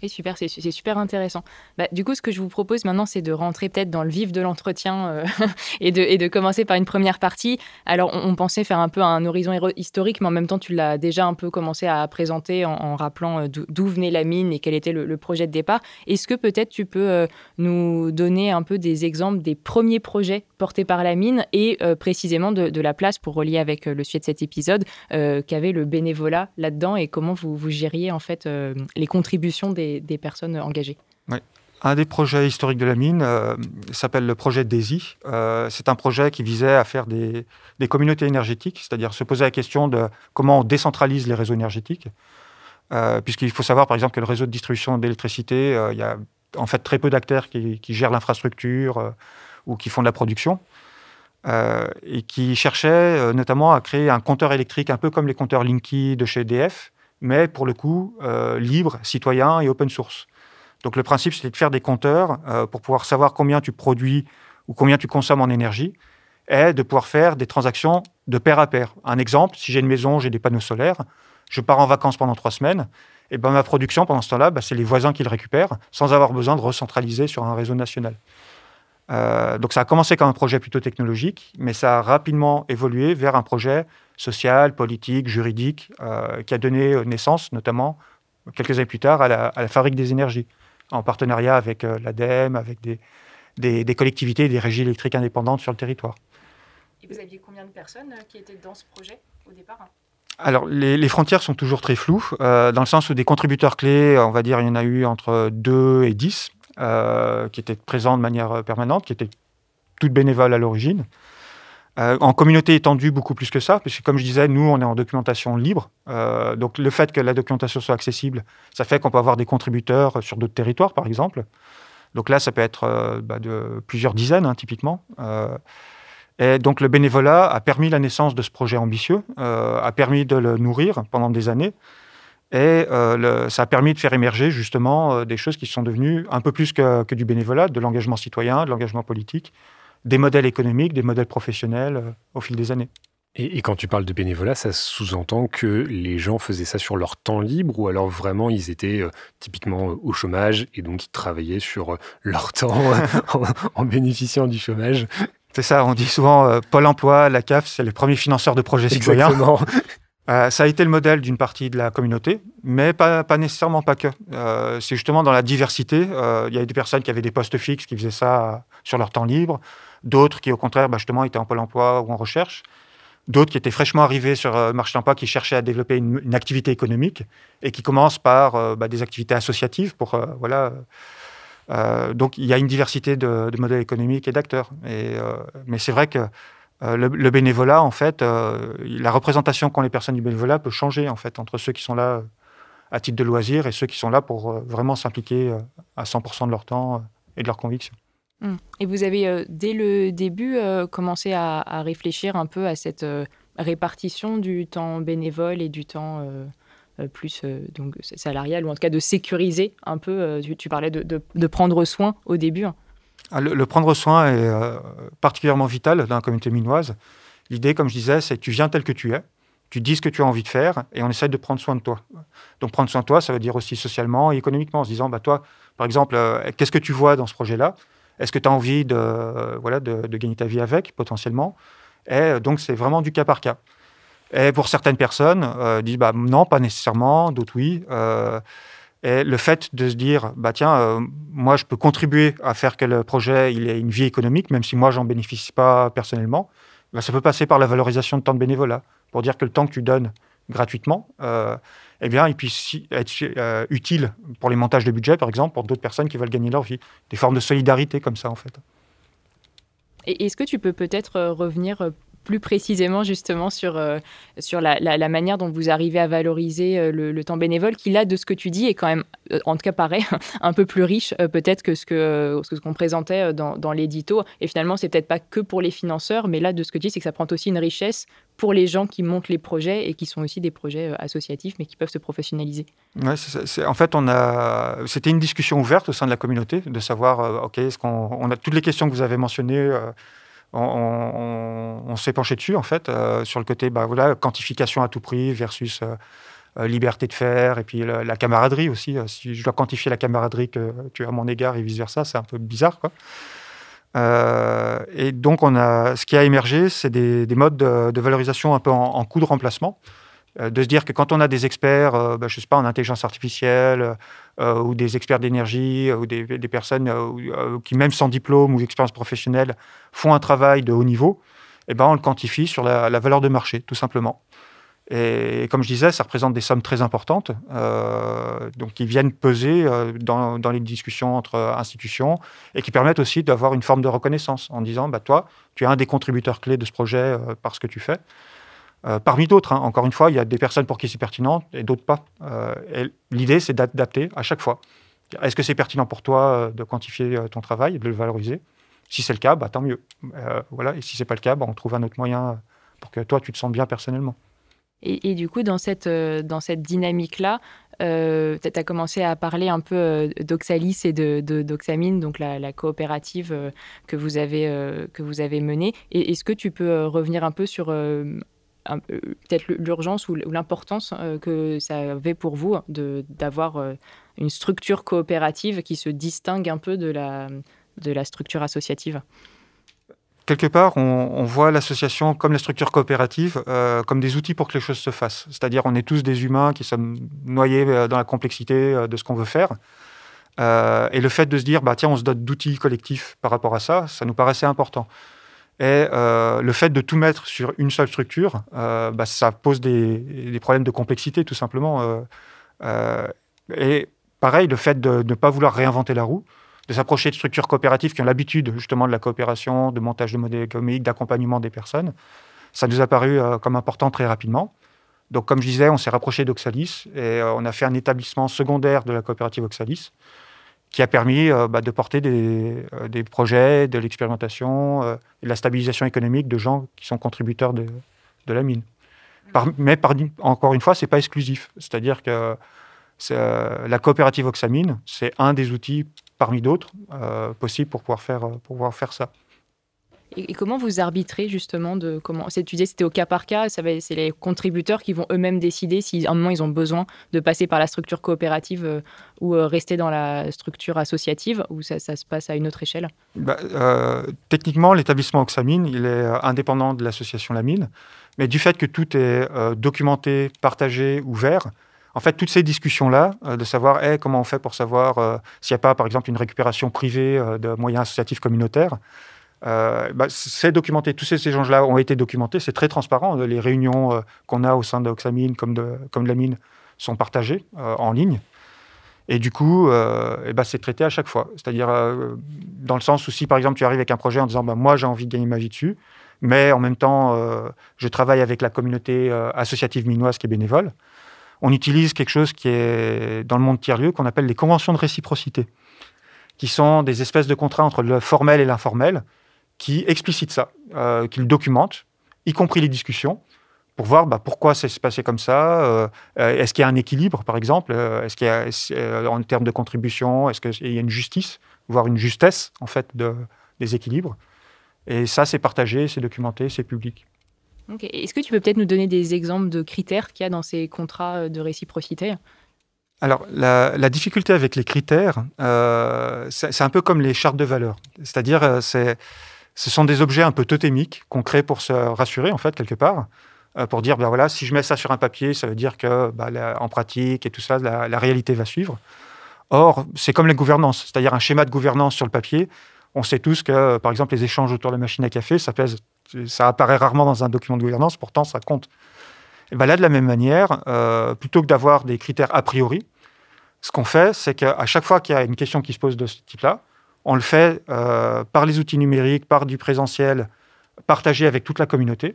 Et super, c'est super intéressant. Bah, du coup, ce que je vous propose maintenant, c'est de rentrer peut-être dans le vif de l'entretien euh, et, de, et, de, commencer par une première partie. Alors, on, pensait faire un peu un horizon historique, mais en même temps, tu l'as déjà un peu commencé à présenter en, rappelant euh, d'où venait la mine et quel était le, projet de départ. Est-ce que peut-être tu peux euh, nous donner un peu des exemples des premiers projets portés par la mine et précisément de, la place, pour relier avec le sujet de cet épisode, qu'avait le bénévolat là-dedans et comment vous, vous gériez en fait les contributions des des, personnes engagées. Un des projets historiques de la mine euh, s'appelle le projet DESI. Euh, c'est un projet qui visait à faire des, communautés énergétiques, c'est-à-dire se poser la question de comment on décentralise les réseaux énergétiques. Euh, puisqu'il faut savoir, par exemple, que le réseau de distribution d'électricité, il y a en fait très peu d'acteurs qui, gèrent l'infrastructure ou qui font de la production. et qui cherchaient notamment à créer un compteur électrique un peu comme les compteurs Linky de chez EDF, mais pour le coup, euh, libre, citoyen et open source. Donc le principe, c'était de faire des compteurs euh, pour pouvoir savoir combien tu produis ou combien tu consommes en énergie et de pouvoir faire des transactions de pair à pair. Un exemple, si j'ai une maison, j'ai des panneaux solaires, je pars en vacances pendant trois semaines, et ben ma production pendant ce temps-là, ben, c'est les voisins qui le récupèrent sans avoir besoin de recentraliser sur un réseau national. Euh, donc ça a commencé comme un projet plutôt technologique, mais ça a rapidement évolué vers un projet social, politique, juridique, euh, qui a donné naissance notamment quelques années plus tard à la, Fabrique des énergies, en partenariat avec euh, l'ADEME, avec des, des, collectivités et des régies électriques indépendantes sur le territoire. Et vous aviez combien de personnes qui étaient dans ce projet au départ alors, les, frontières sont toujours très floues, dans le sens où des contributeurs clés, on va dire, il y en a eu entre 2 et 10. Euh, qui étaient présents de manière euh, permanente, qui étaient toutes bénévoles à l'origine. Euh, en communauté étendue, beaucoup plus que ça, parce que comme je disais, nous, on est en documentation libre. donc le fait que la documentation soit accessible, ça fait qu'on peut avoir des contributeurs sur d'autres territoires, par exemple. Donc là, ça peut être bah, de plusieurs dizaines, hein, typiquement. et donc le bénévolat a permis la naissance de ce projet ambitieux, a permis de le nourrir pendant des années. Et euh, ça a permis de faire émerger justement euh, des choses qui sont devenues un peu plus que, du bénévolat, de l'engagement citoyen, de l'engagement politique, des modèles économiques, des modèles professionnels euh, au fil des années. Et, quand tu parles de bénévolat, ça sous-entend que les gens faisaient ça sur leur temps libre ou alors vraiment ils étaient typiquement au chômage et donc ils travaillaient sur leur temps en, bénéficiant du chômage? C'est ça, on dit souvent Pôle emploi, la CAF, c'est les premiers financeurs de projets citoyens. Euh, ça a été le modèle d'une partie de la communauté, mais pas, nécessairement pas que. Euh, c'est justement dans la diversité. Euh, il y avait des personnes qui avaient des postes fixes, qui faisaient ça sur leur temps libre. D'autres qui, au contraire, bah, justement, étaient en pôle emploi ou en recherche. D'autres qui étaient fraîchement arrivés sur le marché de l'emploi, qui cherchaient à développer une, activité économique et qui commencent par bah, des activités associatives pour voilà. donc il y a une diversité de, de modèles économiques et d'acteurs. mais c'est vrai que euh, le, bénévolat, en fait, euh, la représentation qu'ont les personnes du bénévolat peut changer, en fait, entre ceux qui sont là euh, à titre de loisir et ceux qui sont là pour vraiment s'impliquer à 100% de leur temps et de leurs convictions. Hum. Et vous avez, dès le début, commencé à, réfléchir un peu à cette répartition du temps bénévole et du temps plus donc salarial, ou en tout cas de sécuriser un peu. Tu, parlais de, prendre soin au début. Hein. Ah, le, prendre soin est euh, particulièrement vital dans la communauté minoise. L'idée, comme je disais, c'est que tu viens tel que tu es, tu dis ce que tu as envie de faire et on essaie de prendre soin de toi. Donc prendre soin de toi, ça veut dire aussi socialement et économiquement, en se disant, bah, toi, par exemple, euh, qu'est-ce que tu vois dans ce projet-là? Est-ce que tu as envie de, euh, voilà, de, gagner ta vie avec, potentiellement? Et donc, c'est vraiment du cas par cas. Et pour certaines personnes, disent, bah, non, pas nécessairement, d'autres oui. Et le fait de se dire, bah tiens, euh, moi je peux contribuer à faire que le projet il ait une vie économique, même si moi j'en bénéficie pas personnellement, bah, ça peut passer par la valorisation de temps de bénévolat, pour dire que le temps que tu donnes gratuitement, euh, eh bien, il puisse être euh, utile pour les montages de budget, par exemple, pour d'autres personnes qui veulent gagner leur vie. Des formes de solidarité comme ça, en fait. Est-ce que tu peux peut-être revenir plus précisément justement sur, euh, sur la, manière dont vous arrivez à valoriser euh, le, temps bénévole, qui là, de ce que tu dis, est quand même, euh, en tout cas paraît, un peu plus riche peut-être que ce qu'on ce qu'on présentait dans, l'édito. Et finalement, c'est peut-être pas que pour les financeurs, mais là, de ce que tu dis, c'est que ça prend aussi une richesse pour les gens qui montent les projets et qui sont aussi des projets associatifs, mais qui peuvent se professionnaliser. Ouais, en fait, c'était une discussion ouverte au sein de la communauté, de savoir, OK, est-ce qu'on on a toutes les questions que vous avez mentionnées on, s'est penché dessus, en fait, euh, sur le côté bah, voilà, quantification à tout prix versus euh, liberté de faire, et puis la, camaraderie aussi. si je dois quantifier la camaraderie que tu as à mon égard et vice-versa, c'est un peu bizarre. Et donc, on a, ce qui a émergé, c'est des, modes de, valorisation un peu en coût de remplacement. Euh, de se dire que quand on a des experts, euh, bah, je sais pas, en intelligence artificielle, euh, ou des experts d'énergie, ou des, personnes qui, même sans diplôme ou expérience professionnelle, font un travail de haut niveau, eh ben, on le quantifie sur la, valeur de marché, tout simplement. Et, comme je disais, ça représente des sommes très importantes, donc qui viennent peser dans, les discussions entre institutions et qui permettent aussi d'avoir une forme de reconnaissance en disant, bah, toi, tu es un des contributeurs clés de ce projet par ce que tu fais. Euh, parmi d'autres, hein. encore une fois, il y a des personnes pour qui c'est pertinent et d'autres pas. Euh, l'idée, c'est d'adapter à chaque fois. Est-ce que c'est pertinent pour toi euh, de quantifier ton travail et de le valoriser? Si c'est le cas, bah, tant mieux. voilà. Et si c'est pas le cas, bah, on trouve un autre moyen pour que toi, tu te sentes bien personnellement. Et, du coup, dans cette, cette dynamique-là, tu as commencé à parler un peu d'Oxalis et de, d'Oxamine, donc la, coopérative que, vous avez, que vous avez menée. Et est-ce que tu peux revenir un peu sur peut-être l'urgence ou l'importance euh, que ça avait pour vous d'avoir euh, une structure coopérative qui se distingue un peu de la, de la structure associative? Quelque part, on, voit l'association comme la structure coopérative, euh, comme des outils pour que les choses se fassent. C'est-à-dire, on est tous des humains qui sommes noyés dans la complexité de ce qu'on veut faire. et le fait de se dire, bah, tiens, on se dote d'outils collectifs par rapport à ça, ça nous paraissait important. Et euh, le fait de tout mettre sur une seule structure, euh, bah, ça pose des, problèmes de complexité, tout simplement. Euh, et pareil, le fait de ne pas vouloir réinventer la roue, de s'approcher de structures coopératives qui ont l'habitude justement de la coopération, de montage de modèles économiques, d'accompagnement des personnes, ça nous a paru comme important très rapidement. Donc, comme je disais, on s'est rapproché d'Oxalis et on a fait un établissement secondaire de la coopérative Oxalis qui a permis euh, bah, de porter des, euh, des, projets, de l'expérimentation euh, de la stabilisation économique de gens qui sont contributeurs de, de la mine. mais par, encore une fois, ce n'est pas exclusif. C'est-à-dire que la coopérative Oxamine, c'est un des outils parmi d'autres possibles pour pouvoir faire, pour pouvoir faire ça. Et, comment vous arbitrez justement de comment Tu disais c'était au cas par cas, c'est les contributeurs qui vont eux-mêmes décider si à un moment ils ont besoin de passer par la structure coopérative euh, ou euh, rester dans la structure associative ou ça, se passe à une autre échelle? Bah, euh, Techniquement, l'établissement Oxamine, il est indépendant de l'association Lamine, mais du fait que tout est documenté, partagé, ouvert, en fait, toutes ces discussions-là, de savoir comment on fait pour savoir s'il n'y a pas, par exemple, une récupération privée de moyens associatifs communautaires, euh, bah, c'est documenté. Tous ces échanges-là ont été documentés. C'est très transparent. Les réunions euh, qu'on a au sein d'Oxamine comme de, comme de la mine sont partagées euh, en ligne. Et du coup, eh bah, c'est traité à chaque fois. C'est-à-dire, dans le sens où si, par exemple, tu arrives avec un projet en disant bah, Moi, j'ai envie de gagner ma vie dessus, mais en même temps, je travaille avec la communauté associative minoise qui est bénévole, on utilise quelque chose qui est dans le monde tiers-lieu qu'on appelle les conventions de réciprocité, qui sont des espèces de contrats entre le formel et l'informel, qui explicite ça, euh, qui le documente, y compris les discussions, pour voir bah, pourquoi ça s'est passé comme ça. Euh, euh, est-ce qu'il y a un équilibre, par exemple Est-ce qu'il y a, en termes de contribution, est-ce qu'il y a une justice, voire une justesse, en fait, de, des équilibres Et ça, c'est partagé, c'est documenté, c'est public. Est-ce que tu peux peut-être nous donner des exemples de critères qu'il y a dans ces contrats de réciprocité? Alors, la, difficulté avec les critères, c'est un peu comme les chartes de valeurs. C'est-à-dire, c'est ce sont des objets un peu totémiques qu'on crée pour se rassurer, en fait, quelque part, euh, pour dire, ben voilà, si je mets ça sur un papier, ça veut dire que, bah, en pratique et tout ça, la, réalité va suivre. Or, c'est comme la gouvernance, c'est-à-dire un schéma de gouvernance sur le papier. On sait tous que, par exemple, les échanges autour de la machine à café, ça, apparaît rarement dans un document de gouvernance, pourtant ça compte. Et ben là, de la même manière, euh, plutôt que d'avoir des critères a priori, ce qu'on fait, c'est qu'à chaque fois qu'il y a une question qui se pose de ce type-là, on le fait euh, par les outils numériques, par du présentiel, partagé avec toute la communauté.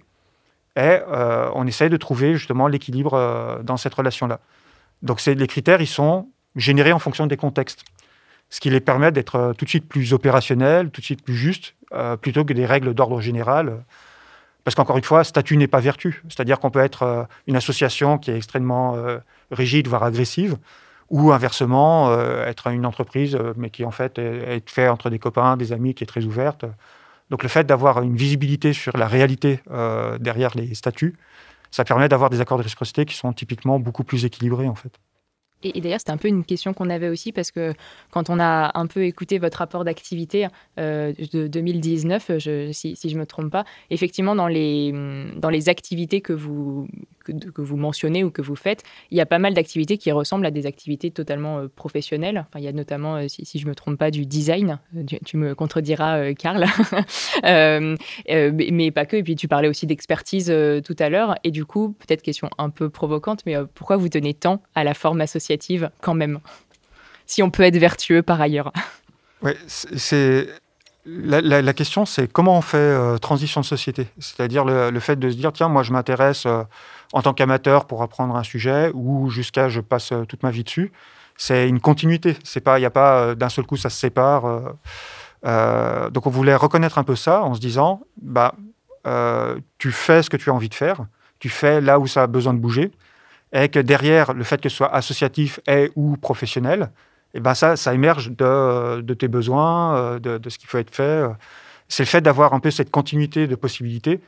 Et euh, on essaye de trouver justement l'équilibre euh, dans cette relation-là. Donc les critères, ils sont générés en fonction des contextes. Ce qui les permet d'être tout de suite plus opérationnels, tout de suite plus justes, plutôt que des règles d'ordre général. Parce qu'encore une fois, statut n'est pas vertu. C'est-à-dire qu'on peut être une association qui est extrêmement rigide, voire agressive, ou inversement, euh, être une entreprise, euh, mais qui en fait est, fait entre des copains, des amis, qui est très ouverte. Donc le fait d'avoir une visibilité sur la réalité euh, derrière les statuts, ça permet d'avoir des accords de réciprocité qui sont typiquement beaucoup plus équilibrés en fait. Et, d'ailleurs, c'était un peu une question qu'on avait aussi parce que quand on a un peu écouté votre rapport d'activité euh, de 2019, je, si, je ne me trompe pas, effectivement, dans les, dans les activités que vous, que, vous mentionnez ou que vous faites, il y a pas mal d'activités qui ressemblent à des activités totalement euh, professionnelles. Enfin, il y a notamment, euh, si, je ne me trompe pas, du design. Euh, tu, me contrediras, Karl. mais, pas que. Et puis, tu parlais aussi d'expertise tout à l'heure. Et du coup, peut-être question un peu provocante, mais pourquoi vous tenez tant à la forme quand même Si on peut être vertueux par ailleurs. Oui, c'est la, question, c'est comment on fait transition de société? C'est-à-dire le, fait de se dire, tiens, moi, je m'intéresse en tant qu'amateur pour apprendre un sujet ou jusqu'à je passe euh, toute ma vie dessus. C'est une continuité. Il n'y a pas euh, d'un seul coup ça se sépare. Euh, donc on voulait reconnaître un peu ça en se disant, bah, tu fais ce que tu as envie de faire, tu fais là où ça a besoin de bouger, et que derrière le fait que ce soit associatif et ou professionnel, et ben ça, ça émerge de, tes besoins, de, de, ce qui peut être fait. C'est le fait d'avoir un peu cette continuité de possibilités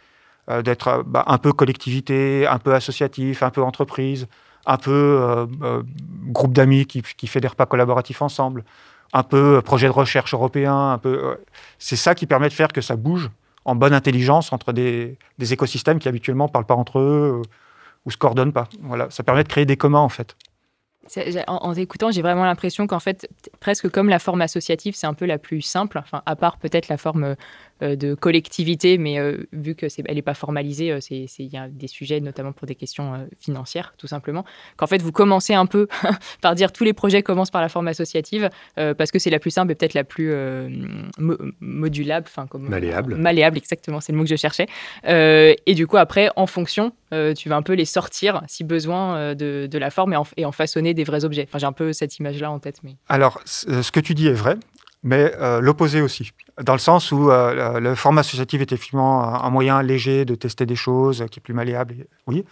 euh, d'être euh, bah, un peu collectivité, un peu associatif, un peu entreprise, un peu euh, groupe d'amis qui, qui, fait des repas collaboratifs ensemble, un peu projet de recherche européen, un peu. c'est ça qui permet de faire que ça bouge en bonne intelligence entre des écosystèmes qui habituellement ne parlent pas entre eux ou se coordonnent pas. Voilà, ça permet de créer des communs en fait. En, en écoutant, j'ai vraiment l'impression qu'en fait, presque comme la forme associative, c'est un peu la plus simple, enfin, à part peut-être la forme euh, de collectivité, mais euh, vu que elle n'est pas formalisée, euh, il y a des sujets, notamment pour des questions financières, tout simplement, qu'en fait, vous commencez un peu par dire tous les projets commencent par la forme associative, parce que c'est la plus simple et peut-être la plus modulable, enfin, comme, malléable. Malléable, exactement, c'est le mot que je cherchais. et du coup, après, en fonction, tu vas un peu les sortir, si besoin, de, de la forme et en, et en, façonner des vrais objets. Enfin, j'ai un peu cette image-là en tête. Mais... Alors, ce que tu dis est vrai mais euh, l'opposé aussi, dans le sens où euh, le format associatif est effectivement un moyen léger de tester des choses, qui est plus malléable, oui,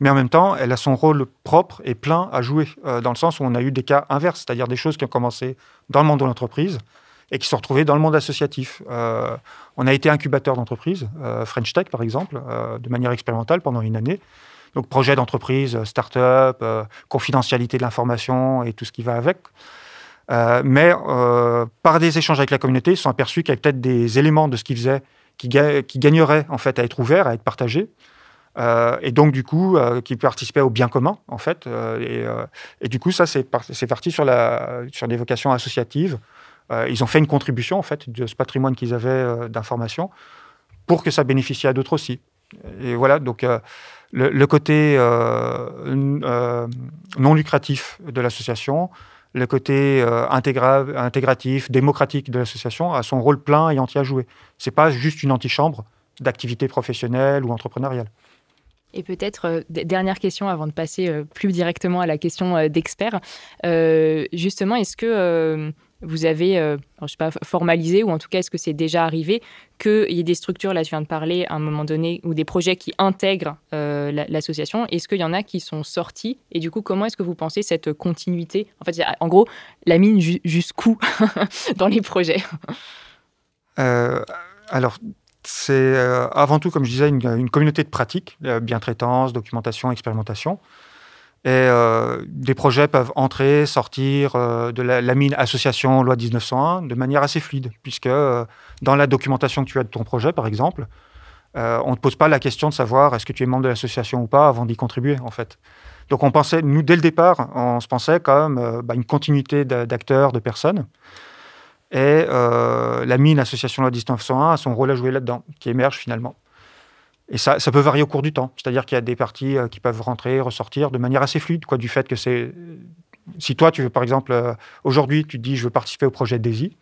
mais en même temps, elle a son rôle propre et plein à jouer, euh, dans le sens où on a eu des cas inverses, c'est-à-dire des choses qui ont commencé dans le monde de l'entreprise et qui sont retrouvées dans le monde associatif. on a été incubateur d'entreprise, French Tech par exemple, de manière expérimentale pendant une année. Donc projet d'entreprise, start-up, confidentialité de l'information et tout ce qui va avec. Euh, mais euh, par des échanges avec la communauté, ils se sont aperçus qu'il y avait peut-être des éléments de ce qu'ils faisaient qui, qui, gagneraient en fait à être ouverts, à être partagés. Euh, et donc, du coup, qui participaient au bien commun, en fait. Et, du coup, ça, c'est parti sur, la, des vocations associatives. ils ont fait une contribution, en fait, de ce patrimoine qu'ils avaient d'information pour que ça bénéficie à d'autres aussi. Et voilà, donc le, côté non lucratif de l'association, le côté euh, intégratif, démocratique de l'association a son rôle plein et entier à jouer. Ce n'est pas juste une antichambre d'activité professionnelle ou entrepreneuriale. Et peut-être, euh, dernière question avant de passer euh, plus directement à la question d'expert. justement, est-ce que vous avez, euh, je sais pas, formalisé, ou en tout cas, est-ce que c'est déjà arrivé qu'il y ait des structures, là, tu viens de parler, à un moment donné, ou des projets qui intègrent euh, l'association. Est-ce qu'il y en a qui sont sortis? Et du coup, comment est-ce que vous pensez cette continuité? En fait, en gros, la mine jusqu'où dans les projets? Euh, Alors, c'est avant tout, comme je disais, une, une communauté de pratique, bien traitance, documentation, expérimentation. Et euh, des projets peuvent entrer, sortir euh, de la, mine association loi 1901 de manière assez fluide, puisque euh, dans la documentation que tu as de ton projet, par exemple, on ne te pose pas la question de savoir est-ce que tu es membre de l'association ou pas avant d'y contribuer, en fait. Donc on pensait, nous, dès le départ, on se pensait comme bah, une continuité d'acteurs, de personnes. Et la mine association loi 1901 a son rôle à jouer là-dedans, qui émerge finalement. Et ça, peut varier au cours du temps. C'est-à-dire qu'il y a des parties euh, qui peuvent rentrer, ressortir de manière assez fluide, quoi, du fait que c'est. Si toi, tu veux, par exemple, euh, aujourd'hui, tu te dis, je veux participer au projet DAISY,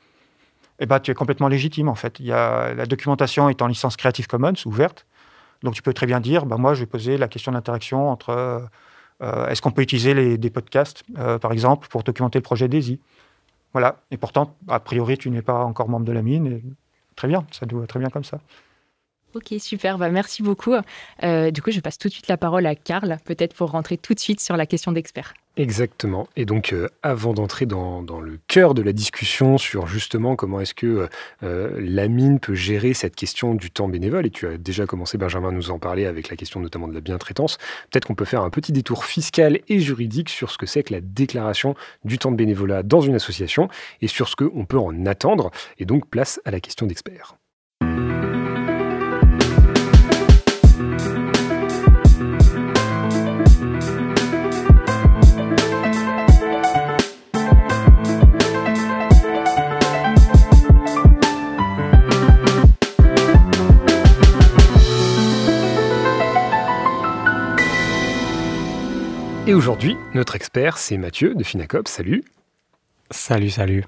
eh ben, tu es complètement légitime, en fait. Il y a, la documentation est en licence Creative Commons, ouverte. Donc, tu peux très bien dire, bah, moi, je vais poser la question d'interaction entre. Euh, est-ce qu'on peut utiliser des podcasts, par exemple, pour documenter le projet DAISY? Voilà. Et pourtant, a priori, tu n'es pas encore membre de la mine. très bien, ça doit très bien comme ça. Ok, super, bah, merci beaucoup. Euh, du coup, je passe tout de suite la parole à Karl, peut-être pour rentrer tout de suite sur la question d'expert. Exactement. Et donc, euh, avant d'entrer dans, le cœur de la discussion sur justement comment est-ce que euh, euh, la mine peut gérer cette question du temps bénévole, et tu as déjà commencé, Benjamin, à nous en parler avec la question notamment de la bientraitance, peut-être qu'on peut faire un petit détour fiscal et juridique sur ce que c'est que la déclaration du temps de bénévolat dans une association et sur ce qu'on peut en attendre. Et donc, place à la question d'expert. Et aujourd'hui, notre expert, c'est Mathieu de Finacop. Salut. Salut, salut.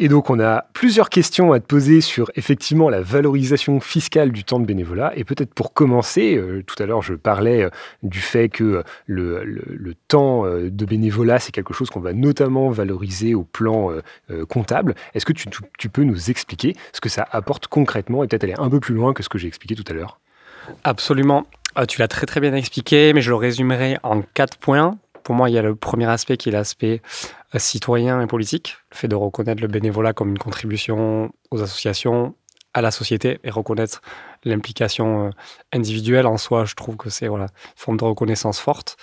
Et donc, on a plusieurs questions à te poser sur effectivement la valorisation fiscale du temps de bénévolat. Et peut-être pour commencer, euh, tout à l'heure, je parlais euh, du fait que euh, le, temps de bénévolat, c'est quelque chose qu'on va notamment valoriser au plan comptable. Est-ce que tu, tu, peux nous expliquer ce que ça apporte concrètement? Et peut-être aller un peu plus loin que ce que j'ai expliqué tout à l'heure Absolument. Ah, tu l'as très très bien expliqué, mais je le résumerai en quatre points. Pour moi, il y a le premier aspect qui est l'aspect euh, citoyen et politique, le fait de reconnaître le bénévolat comme une contribution aux associations, à la société et reconnaître l'implication euh, individuelle en soi. Je trouve que c'est voilà, une forme de reconnaissance forte.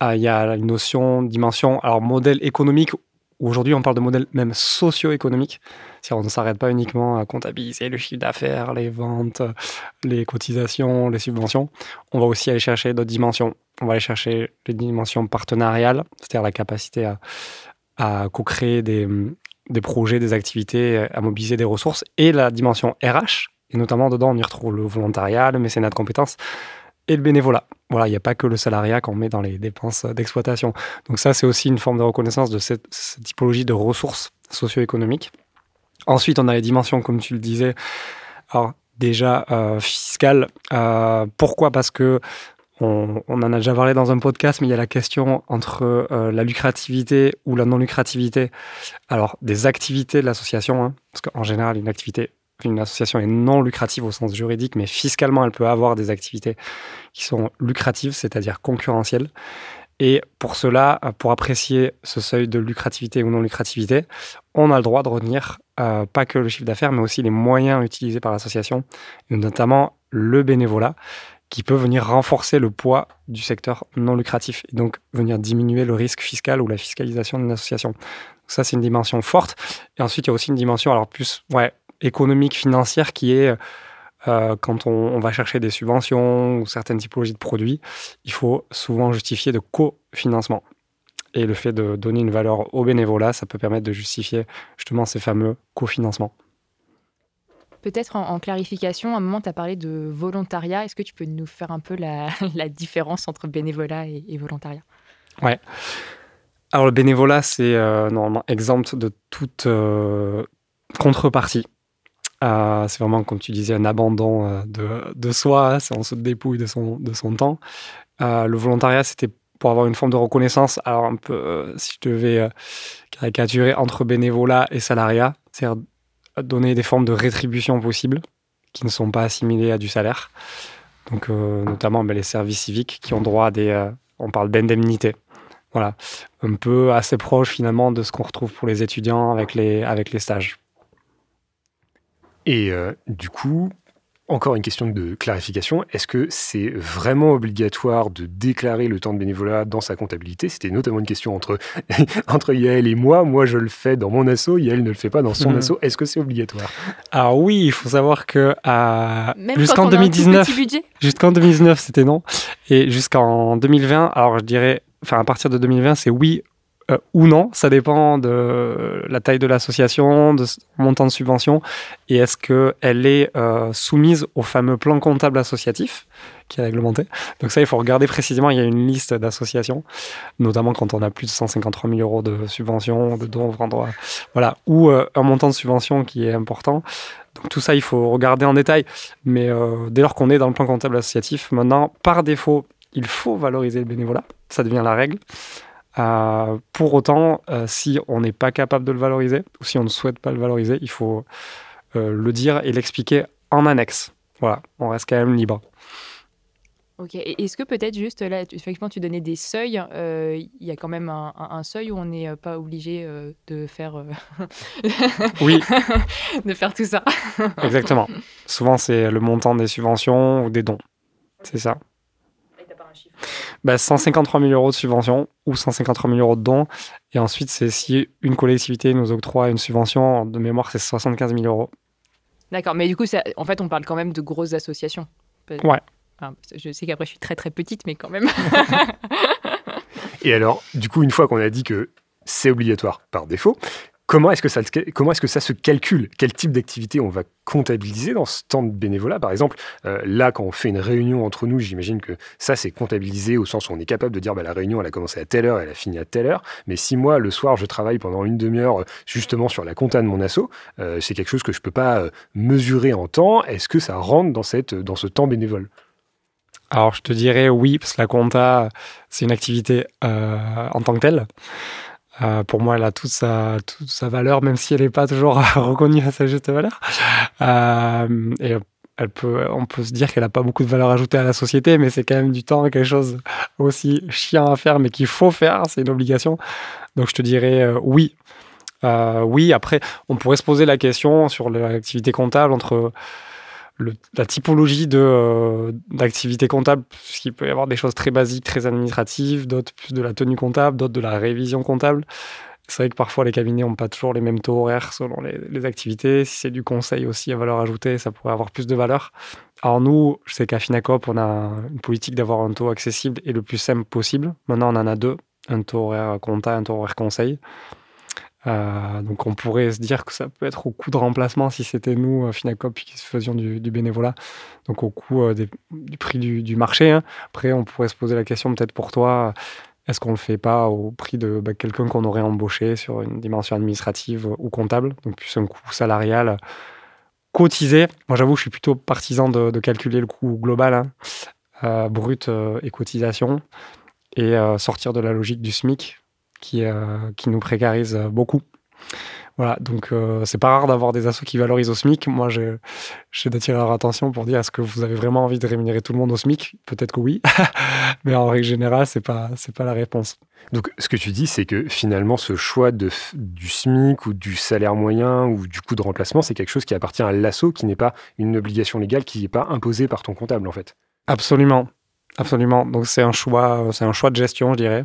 Ah, il y a une notion, dimension, alors modèle économique Aujourd'hui, on parle de modèle même socio-économique. On ne s'arrête pas uniquement à comptabiliser le chiffre d'affaires, les ventes, les cotisations, les subventions. On va aussi aller chercher d'autres dimensions. On va aller chercher les dimensions partenariales, c'est-à-dire la capacité à, co-créer des, des projets, des activités, à mobiliser des ressources, et la dimension RH. Et notamment, dedans, on y retrouve le volontariat, le mécénat de compétences et le bénévolat. Voilà, il n'y a pas que le salariat qu'on met dans les dépenses d'exploitation. Donc ça, c'est aussi une forme de reconnaissance de cette, typologie de ressources socio-économiques. Ensuite, on a les dimensions, comme tu le disais, déjà euh, fiscales. Euh, pourquoi? Parce que on, en a déjà parlé dans un podcast, mais il y a la question entre euh, la lucrativité ou la non-lucrativité. Alors, des activités de l'association, hein, parce qu'en général, une activité une association est non lucrative au sens juridique, mais fiscalement, elle peut avoir des activités qui sont lucratives, c'est-à-dire concurrentielles. Et pour cela, pour apprécier ce seuil de lucrativité ou non lucrativité, on a le droit de retenir euh, pas que le chiffre d'affaires, mais aussi les moyens utilisés par l'association, notamment le bénévolat, qui peut venir renforcer le poids du secteur non lucratif et donc venir diminuer le risque fiscal ou la fiscalisation d'une association. ça, c'est une dimension forte. Et ensuite, il y a aussi une dimension, alors plus, ouais, économique, financière qui est euh, quand on, va chercher des subventions ou certaines typologies de produits, il faut souvent justifier de cofinancement. Et le fait de donner une valeur au bénévolat, ça peut permettre de justifier justement ces fameux cofinancements. Peut-être en, clarification, à un moment, tu as parlé de volontariat. Est-ce que tu peux nous faire un peu la, différence entre bénévolat et, volontariat? Ouais. Alors, le bénévolat, c'est euh, normalement exempt de toute euh, contrepartie. Euh, c'est vraiment, comme tu disais, un abandon euh, de, de, soi, hein, on se dépouille de son, de son temps. Euh, le volontariat, c'était pour avoir une forme de reconnaissance, alors un peu, si je devais caricaturer, entre bénévolat et salariat, c'est-à-dire donner des formes de rétribution possibles qui ne sont pas assimilées à du salaire. Donc, notamment ben, les services civiques qui ont droit à des. on parle d'indemnité. Voilà. Un peu assez proche finalement de ce qu'on retrouve pour les étudiants avec les, avec les stages. Et euh, du coup, encore une question de clarification, est-ce que c'est vraiment obligatoire de déclarer le temps de bénévolat dans sa comptabilité? C'était notamment une question entre, entre Yael et moi. Moi, je le fais dans mon asso, Yael ne le fait pas dans son mhm. asso. Est-ce que c'est obligatoire? Alors oui, il faut savoir que jusqu'en 2019, jusqu'en 2019, c'était non. Et jusqu'en 2020, alors je dirais, enfin à partir de 2020, c'est oui euh, ou non. Ça dépend de la taille de l'association, de montant de subvention, et est-ce qu'elle est euh, soumise au fameux plan comptable associatif qui est réglementé. Donc ça, il faut regarder précisément. Il y a une liste d'associations, notamment quand on a plus de 153 000 euros de subvention, de dons, voilà, ou euh, un montant de subvention qui est important. Donc tout ça, il faut regarder en détail. Mais dès lors qu'on est dans le plan comptable associatif, maintenant, par défaut, il faut valoriser le bénévolat. Ça devient la règle. Euh, pour autant, euh, si on n'est pas capable de le valoriser, ou si on ne souhaite pas le valoriser, il faut euh, le dire et l'expliquer en annexe. Voilà, on reste quand même libre. Ok, est-ce que peut-être juste là, effectivement, tu donnais des seuils, il y a quand même un, seuil où on n'est pas obligé de faire. oui. de faire tout ça? Exactement. Souvent, c'est le montant des subventions ou des dons. C'est ça. Bah, 153 000 euros de subvention ou 153 000 euros de dons. Et ensuite, c'est si une collectivité nous octroie une subvention, de mémoire, c'est 75 000 euros. D'accord, mais du coup, en fait, on parle quand même de grosses associations. Ouais. je sais qu'après, je suis très très petite, mais quand même. Et alors, du coup, une fois qu'on a dit que c'est obligatoire par défaut, Comment est-ce que, ça, se calcule? Quel type d'activité on va comptabiliser dans ce temps de bénévolat? Par exemple, euh, là, quand on fait une réunion entre nous, j'imagine que ça, c'est comptabilisé au sens où on est capable de dire bah, la réunion, elle a commencé à telle heure, elle a fini à telle heure. Mais si moi, le soir, je travaille pendant une demi-heure euh, justement sur la compta de mon asso, euh, c'est quelque chose que je ne peux pas mesurer en temps. Est-ce que ça rentre dans ce temps bénévole? Alors, je te dirais oui, parce que la compta, c'est une activité en tant que telle. Euh, pour moi, elle a toute sa, valeur, même si elle n'est pas toujours reconnue à sa juste valeur. Euh, et elle peut, on peut se dire qu'elle n'a pas beaucoup de valeur ajoutée à la société, mais c'est quand même du temps, quelque chose aussi chiant à faire, mais qu'il faut faire, c'est une obligation. Donc je te dirais euh, oui. oui, après, on pourrait se poser la question sur l'activité comptable entre la typologie de, euh, d'activité comptable, puisqu'il peut y avoir des choses très basiques, très administratives, d'autres plus de la tenue comptable, d'autres de la révision comptable. C'est vrai que parfois les cabinets n'ont pas toujours les mêmes taux horaires selon les, activités. Si c'est du conseil aussi à valeur ajoutée, ça pourrait avoir plus de valeur. Alors nous, je sais qu'à Finacop, on a une politique d'avoir un taux accessible et le plus simple possible. Maintenant, on en a deux, un taux horaire compta, un taux horaire conseil. Euh, donc on pourrait se dire que ça peut être au coût de remplacement si c'était nous, euh, Finacop, qui faisions du, bénévolat, donc au coût euh, du prix du, marché. Hein. Après, on pourrait se poser la question peut-être pour toi, est-ce qu'on le fait pas au prix de bah, quelqu'un qu'on aurait embauché sur une dimension administrative ou comptable, donc plus un coût salarial cotisé. Moi j'avoue, je suis plutôt partisan de, calculer le coût global, hein, brut et cotisation, et sortir de la logique du SMIC qui, euh, qui nous précarisent beaucoup. Voilà, donc euh, c'est pas rare d'avoir des assos qui valorisent au SMIC. Moi, j'ai d'attirer leur attention pour dire est-ce que vous avez vraiment envie de rémunérer tout le monde au SMIC? Peut-être que oui, mais en règle générale, c'est pas c'est pas la réponse. Donc, ce que tu dis, c'est que finalement, ce choix de, du SMIC ou du salaire moyen ou du coût de remplacement, c'est quelque chose qui appartient à l'asso, qui n'est pas une obligation légale, qui n'est pas imposée par ton comptable, en fait. Absolument, absolument. Donc, c'est un choix, c'est un choix de gestion, je dirais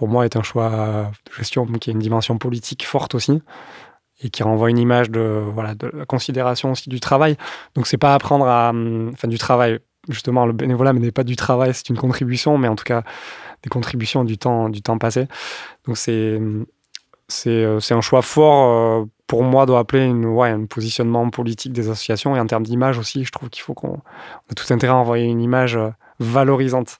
pour moi, est un choix de gestion qui a une dimension politique forte aussi et qui renvoie une image de, voilà, de la considération aussi du travail. Donc, c'est pas apprendre à. Enfin, du travail. Justement, le bénévolat n'est pas du travail, c'est une contribution, mais en tout cas, des contributions du temps, du temps passé. Donc, c'est. C'est un choix fort, euh, pour moi, doit appeler une, ouais, un positionnement politique des associations. Et en termes d'image aussi, je trouve qu'il faut qu'on ait tout intérêt à envoyer une image euh, valorisante.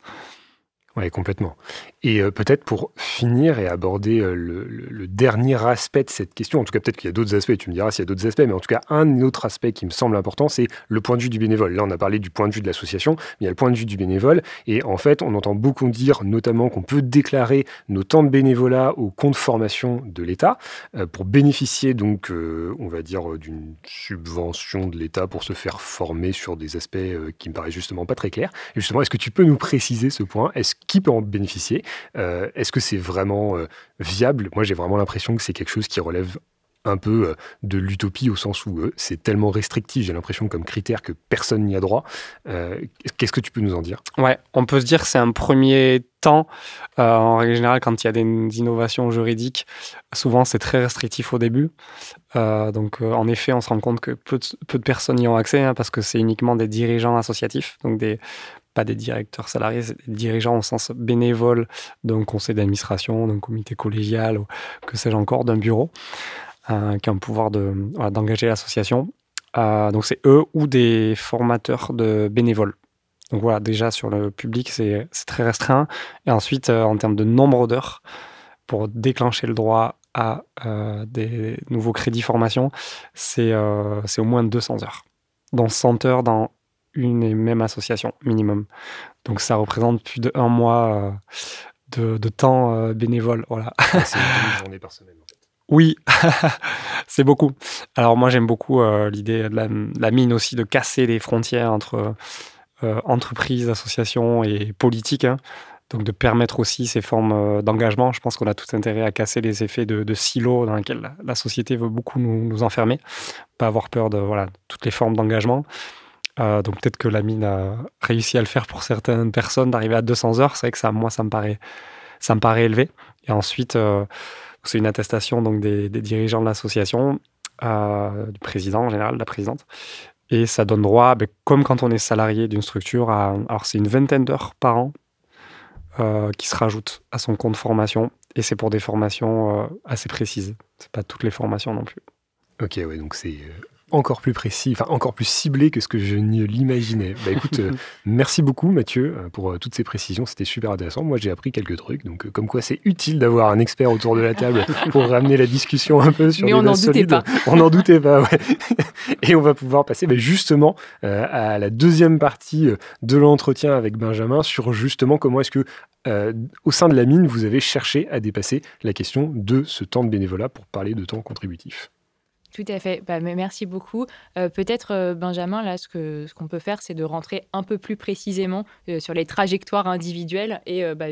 Oui, complètement. Et euh, peut-être pour finir et aborder euh, le, dernier aspect de cette question, en tout cas peut-être qu'il y a d'autres aspects, tu me diras s'il y a d'autres aspects, mais en tout cas un autre aspect qui me semble important, c'est le point de vue du bénévole. Là, on a parlé du point de vue de l'association, mais il y a le point de vue du bénévole. Et en fait, on entend beaucoup dire notamment qu'on peut déclarer nos temps de bénévolat au compte formation de l'État euh, pour bénéficier donc, on va dire, d'une subvention de l'État pour se faire former sur des aspects qui me paraissent justement pas très clairs. Et justement, est-ce que tu peux nous préciser ce point? Est-ce qui peut en bénéficier? Est-ce que c'est vraiment euh, viable? Moi, j'ai vraiment l'impression que c'est quelque chose qui relève un peu euh, de l'utopie au sens où c'est tellement restrictif, j'ai l'impression comme critère que personne n'y a droit. Qu'est-ce que tu peux nous en dire? Ouais, on peut se dire que c'est un premier temps. en règle générale, quand il y a des innovations juridiques, souvent c'est très restrictif au début. donc en effet, on se rend compte que peu de, personnes y ont accès hein, parce que c'est uniquement des dirigeants associatifs, donc pas des directeurs salariés, des dirigeants au sens bénévole d'un conseil d'administration, d'un comité collégial, ou que sais-je encore, d'un bureau, euh, qui a un pouvoir d'engager l'association. Euh, donc c'est eux ou des formateurs de bénévoles. Donc voilà, déjà sur le public, c'est très restreint. Et ensuite, euh, en termes de nombre d'heures, pour déclencher le droit à des nouveaux crédits formation, c'est au moins 200 heures. Dont 100 heures dans une et même association minimum. Donc ça représente plus d'un mois euh, de, temps euh, bénévole. Voilà. c'est une journée. Oui, c'est beaucoup. Alors moi j'aime beaucoup euh, l'idée de la, mine aussi de casser les frontières entre entreprises, associations et politiques. Hein. Donc de permettre aussi ces formes d'engagement. Je pense qu'on a tout intérêt à casser les effets de, de silos dans lesquels la, société veut beaucoup nous, enfermer. Pas avoir peur de voilà, toutes les formes d'engagement. donc peut-être que la mine a réussi à le faire pour certaines personnes, d'arriver à 200 heures. C'est vrai que ça, moi, ça me paraît, ça me paraît élevé. Et ensuite, c'est une attestation donc des, dirigeants de l'association, du président en général, de la présidente. Et ça donne droit, ben, comme quand on est salarié d'une structure, à, alors c'est une vingtaine d'heures par an euh, qui se rajoutent à son compte formation. Et c'est pour des formations euh, assez précises. C'est pas toutes les formations non plus. Ok, ouais, donc c'est euh, encore plus précis, enfin encore plus ciblé que ce que je ne l'imaginais. Bah écoute, euh, merci beaucoup Mathieu euh, pour euh, toutes ces précisions, c'était super intéressant. Moi j'ai appris quelques trucs, donc comme quoi c'est utile d'avoir un expert autour de la table pour ramener la discussion un peu sur Mais on n'en doutait pas. On n'en doutait pas, ouais. Et on va pouvoir passer bah, justement à la deuxième partie de l'entretien avec Benjamin sur justement comment est-ce que au sein de la mine, vous avez cherché à dépasser la question de ce temps de bénévolat pour parler de temps contributif. Tout à fait. Bah, merci beaucoup. Euh, peut-être, euh, Benjamin, là, ce qu'on ce peut faire, c'est de rentrer un peu plus précisément euh, sur les trajectoires individuelles et, bah,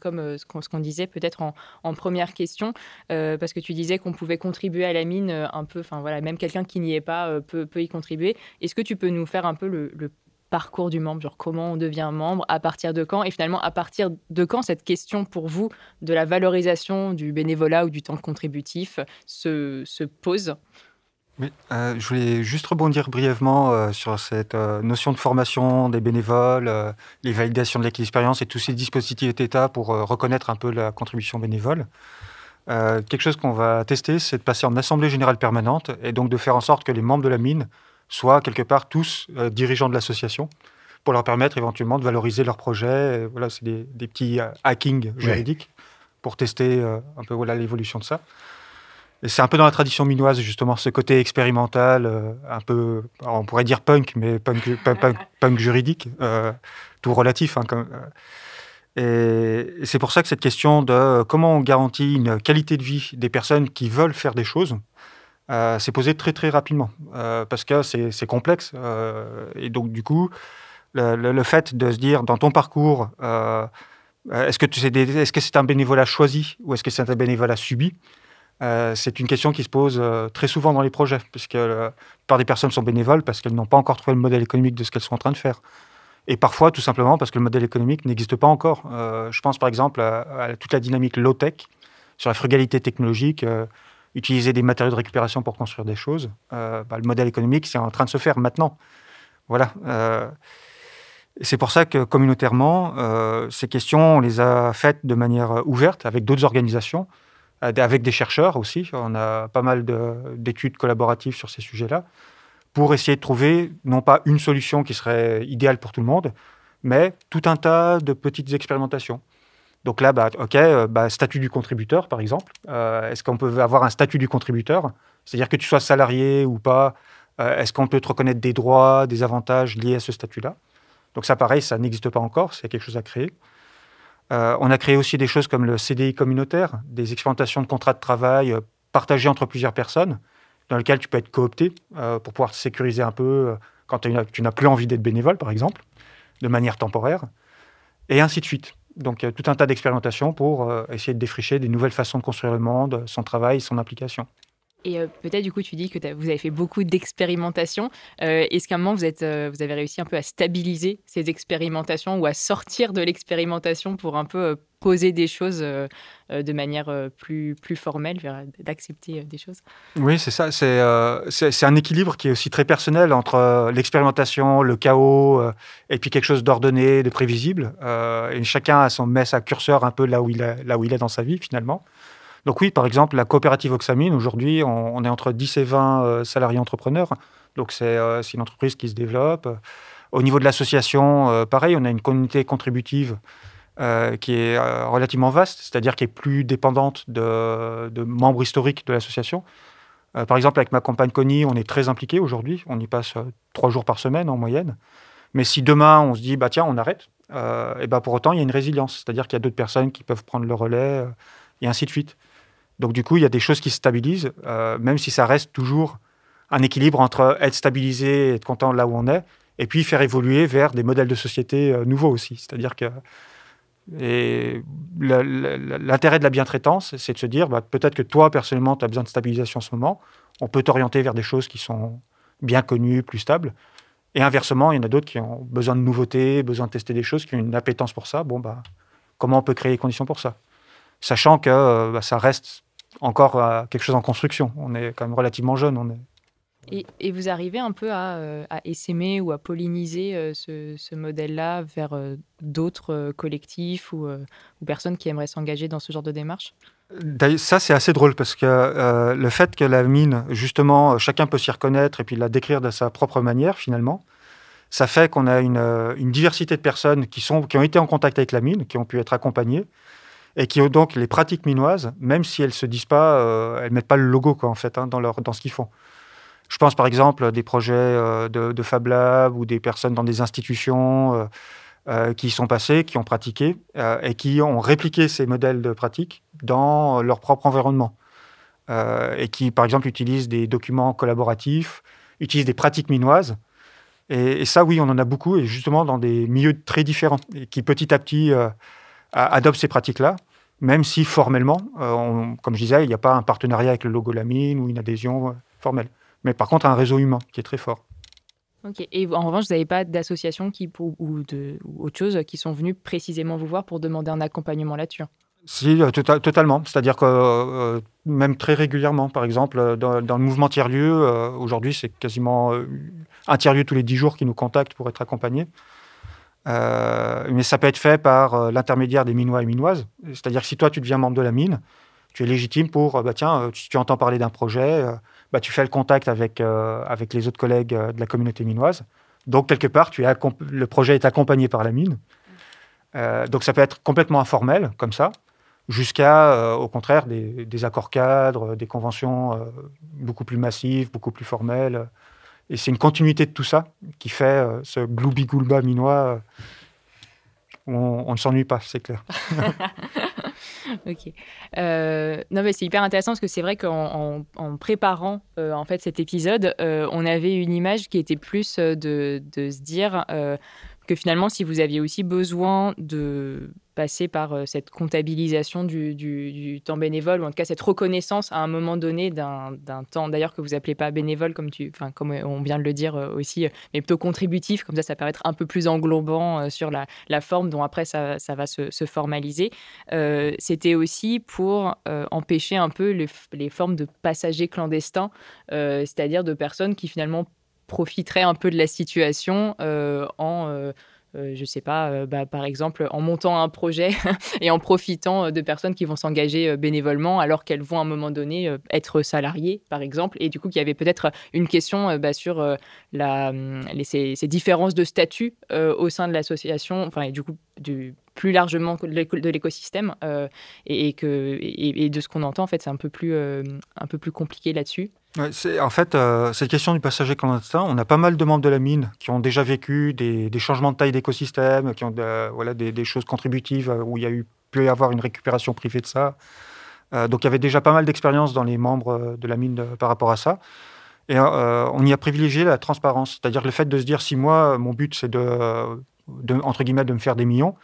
comme ce qu'on disait, peut-être en, en, première question, parce que tu disais qu'on pouvait contribuer à la mine un peu, enfin voilà, même quelqu'un qui n'y est pas peut, peut, y contribuer. Est-ce que tu peux nous faire un peu le, le parcours du membre, genre comment on devient membre, à partir de quand, et finalement à partir de quand cette question pour vous de la valorisation du bénévolat ou du temps contributif se, se pose? Euh, je voulais juste rebondir brièvement euh, sur cette euh, notion de formation des bénévoles, les validations de l'expérience et tous ces dispositifs d'État pour reconnaître un peu la contribution bénévole. quelque chose qu'on va tester, c'est de passer en assemblée générale permanente et donc de faire en sorte que les membres de la mine soit quelque part tous euh, dirigeants de l'association, pour leur permettre éventuellement de valoriser leur projet. Voilà, c'est des, petits euh, hacking juridiques pour tester euh, un peu voilà l'évolution de ça. Et c'est un peu dans la tradition minoise, justement, ce côté expérimental, un peu, on pourrait dire punk, mais punk, punk, juridique, tout relatif. Hein, et c'est pour ça que cette question de comment on garantit une qualité de vie des personnes qui veulent faire des choses, euh, s'est posé très très rapidement euh, parce que c'est complexe euh, et donc du coup le, fait de se dire dans ton parcours est-ce que est-ce que c'est un bénévolat choisi ou est-ce que c'est un bénévolat subi c'est une question qui se pose très souvent dans les projets puisque la plupart des personnes sont bénévoles parce qu'elles n'ont pas encore trouvé le modèle économique de ce qu'elles sont en train de faire. Et parfois tout simplement parce que le modèle économique n'existe pas encore. Je pense par exemple à, toute la dynamique low tech sur la frugalité technologique utiliser des matériaux de récupération pour construire des choses. Euh, bah, le modèle économique, c'est en train de se faire maintenant. Voilà. Euh, c'est pour ça que communautairement, euh, ces questions, on les a faites de manière ouverte avec d'autres organisations, avec des chercheurs aussi. On a pas mal d'études collaboratives sur ces sujets-là, pour essayer de trouver non pas une solution qui serait idéale pour tout le monde, mais tout un tas de petites expérimentations. Donc là, bah, OK, euh, bah, statut du contributeur, par exemple. Euh, est-ce qu'on peut avoir un statut du contributeur? C'est-à-dire que tu sois salarié ou pas. Euh, est-ce qu'on peut te reconnaître des droits, des avantages liés à ce statut-là? Donc ça, pareil, ça n'existe pas encore. C'est quelque chose à créer. on a créé aussi des choses comme le CDI communautaire, des expérimentations de contrats de travail partagés entre plusieurs personnes, dans lesquelles tu peux être coopté pour pouvoir te sécuriser un peu quand tu n'as plus envie d'être bénévole, par exemple, de manière temporaire, et ainsi de suite. Donc, tout un tas d'expérimentations pour euh, essayer de défricher des nouvelles façons de construire le monde, son travail, son application. Et euh, peut-être, du coup, tu dis que vous avez fait beaucoup d'expérimentations. Euh, est-ce qu'à un moment, vous, êtes, vous avez réussi un peu à stabiliser ces expérimentations ou à sortir de l'expérimentation pour un peu poser des choses de manière plus, formelle, d'accepter des choses? Oui, c'est ça. C'est un équilibre qui est aussi très personnel entre l'expérimentation, le chaos, et puis quelque chose d'ordonné, de prévisible. et chacun a son, met sa curseur un peu là où il est dans sa vie, finalement. Donc oui, par exemple, la coopérative Oxamine, aujourd'hui, on, est entre 10 et 20 salariés entrepreneurs. Donc c'est une entreprise qui se développe. Au niveau de l'association, pareil, on a une communauté contributive euh, qui est euh, relativement vaste, c'est-à-dire qui est plus dépendante de, membres historiques de l'association. Euh, par exemple, avec ma compagne Connie, on est très impliqué aujourd'hui. On y passe trois jours par semaine en moyenne. Mais si demain on se dit, bah tiens, on arrête, et bah pour autant, il y a une résilience. C'est-à-dire qu'il y a d'autres personnes qui peuvent prendre le relais, et ainsi de suite. Donc du coup, il y a des choses qui se stabilisent, même si ça reste toujours un équilibre entre être stabilisé et être content là où on est, et puis faire évoluer vers des modèles de société nouveaux aussi. C'est-à-dire que l'intérêt de la bientraitance, c'est de se dire, bah, peut-être que toi, personnellement, tu as besoin de stabilisation en ce moment. On peut t'orienter vers des choses qui sont bien connues, plus stables. Et inversement, il y en a d'autres qui ont besoin de nouveautés, besoin de tester des choses, qui ont une appétence pour ça. Bon, bah, comment on peut créer les conditions pour ça? Sachant que euh, bah, ça reste encore euh, quelque chose en construction. On est quand même relativement jeune. On est et, vous arrivez un peu à, euh, à essaimer ou à polliniser euh, ce, modèle-là vers euh, d'autres collectifs ou, personnes qui aimeraient s'engager dans ce genre de démarche? Ça, c'est assez drôle parce que le fait que la mine, justement, chacun peut s'y reconnaître et puis la décrire de sa propre manière, finalement, ça fait qu'on a une, diversité de personnes qui, sont, qui ont été en contact avec la mine, qui ont pu être accompagnées et qui ont donc les pratiques minoises, même si elles se disent pas, elles ne mettent pas le logo quoi, en fait, hein, dans, leur, dans ce qu'ils font. Je pense par exemple à des projets euh, de, Fab Lab ou des personnes dans des institutions euh, euh, qui y sont passées, qui ont pratiqué et qui ont répliqué ces modèles de pratique dans leur propre environnement. et qui, par exemple, utilisent des documents collaboratifs, utilisent des pratiques minoises. Et, ça, oui, on en a beaucoup, et justement dans des milieux très différents, et qui petit à petit adoptent ces pratiques-là même si formellement, comme je disais, il n'y a pas un partenariat avec le logo Lamine ou une adhésion formelle mais par contre un réseau humain qui est très fort. Ok. Et en revanche, vous n'avez pas d'associations qui, ou, de, ou autre chose qui sont venues précisément vous voir pour demander un accompagnement là-dessus? Si, euh, tota-, totalement. C'est-à-dire que euh, même très régulièrement, par exemple, euh, dans, le mouvement tiers-lieu, aujourd'hui, c'est quasiment un tiers-lieu tous les dix jours qui nous contacte pour être accompagné. Mais ça peut être fait par l'intermédiaire des Minois et Minoises. C'est-à-dire que si toi, tu deviens membre de la mine, tu es légitime pour, bah, tiens, tu, tu entends parler d'un projet, bah, tu fais le contact avec, euh, avec les autres collègues euh, de la communauté minoise. Donc, quelque part, tu le projet est accompagné par la mine. Euh, donc, ça peut être complètement informel, comme ça, jusqu'à, au contraire, des, accords cadres, des conventions beaucoup plus massives, beaucoup plus formelles. Et c'est une continuité de tout ça qui fait ce gloubi-goulba minois. on, on ne s'ennuie pas, c'est clair. ok. Euh, non, mais c'est hyper intéressant parce que c'est vrai qu'en préparant euh, en fait cet épisode, euh, on avait une image qui était plus de se dire que finalement, si vous aviez aussi besoin de passer par euh, cette comptabilisation du, temps bénévole, ou en tout cas cette reconnaissance à un moment donné d'un temps, d'ailleurs que vous appelez pas bénévole, comme, tu, comme on vient de le dire euh, aussi, mais plutôt contributif, comme ça ça permet d'être un peu plus englobant euh, sur la, forme dont après ça, va se, formaliser. C'était aussi pour empêcher un peu les, formes de passagers clandestins, c'est-à-dire de personnes qui finalement profiteraient un peu de la situation en euh, je sais pas, euh, bah, par exemple, en montant un projet et en profitant euh, de personnes qui vont s'engager bénévolement alors qu'elles vont à un moment donné être salariées, par exemple. Et du coup, il y avait peut-être une question bah, sur hum, ces, différences de statut au sein de l'association, enfin, et du coup, du, plus largement de l'écosystème et, que, et, de ce qu'on entend, en fait, c'est un, peu plus, un peu plus compliqué là-dessus en fait, euh, cette question du passager clandestin, on a pas mal de membres de la mine qui ont déjà vécu des, changements de taille d'écosystème, qui ont voilà, des, choses contributives euh, où il y a eu, pu y avoir une récupération privée de ça. Euh, donc il y avait déjà pas mal d'expérience dans les membres de la mine par rapport à ça. Et on y a privilégié la transparence, c'est-à-dire le fait de se dire si moi, mon but c'est de, entre guillemets, de me faire des millions,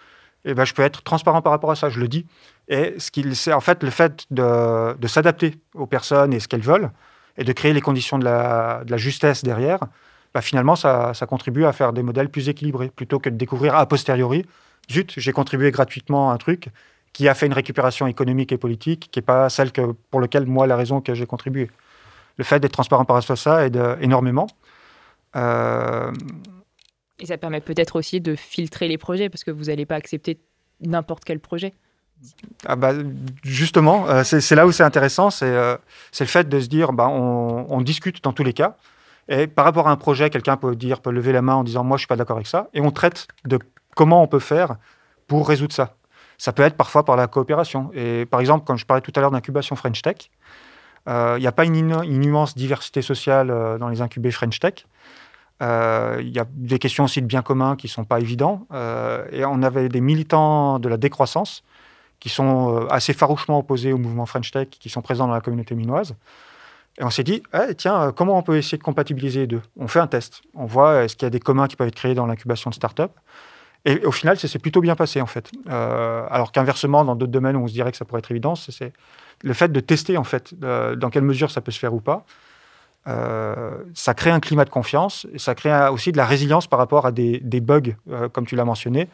eh ben, je peux être transparent par rapport à ça, je le dis. Et ce qu'il, en fait le fait de, de s'adapter aux personnes et ce qu'elles veulent et de créer les conditions de la, justesse derrière, bah finalement, ça, contribue à faire des modèles plus équilibrés, plutôt que de découvrir a posteriori, zut, j'ai contribué gratuitement à un truc qui a fait une récupération économique et politique qui n'est pas celle que, pour laquelle, moi, la raison que j'ai contribué. Le fait d'être transparent par rapport à ça aide énormément. Euh, et ça permet peut-être aussi de filtrer les projets, parce que vous n'allez pas accepter n'importe quel projet. Ah bah, justement, euh, c'est là où c'est intéressant, euh, c'est le fait de se dire, bah, on, discute dans tous les cas, et par rapport à un projet, quelqu'un peut dire, peut lever la main en disant, moi je suis pas d'accord avec ça, et on traite de comment on peut faire pour résoudre ça. Ça peut être parfois par la coopération. Et par exemple, quand je parlais tout à l'heure d'incubation French Tech, euh, il n'y a pas une, une, immense diversité sociale dans les incubés French Tech. Il y a des questions aussi de bien commun qui ne sont pas évidents. et on avait des militants de la décroissance qui sont euh, assez farouchement opposés au mouvement French Tech, qui sont présents dans la communauté minoise. Et on s'est dit, eh, tiens, comment on peut essayer de compatibiliser les deux? On fait un test. On voit est-ce qu'il y a des communs qui peuvent être créés dans l'incubation de start-up? Et au final, ça s'est plutôt bien passé, en fait. alors qu'inversement, dans d'autres domaines où on se dirait que ça pourrait être évident, c'est le fait de tester, en fait, dans quelle mesure ça peut se faire ou pas. Euh, ça crée un climat de confiance et ça crée aussi de la résilience par rapport à des, bugs, euh, comme tu l'as mentionné,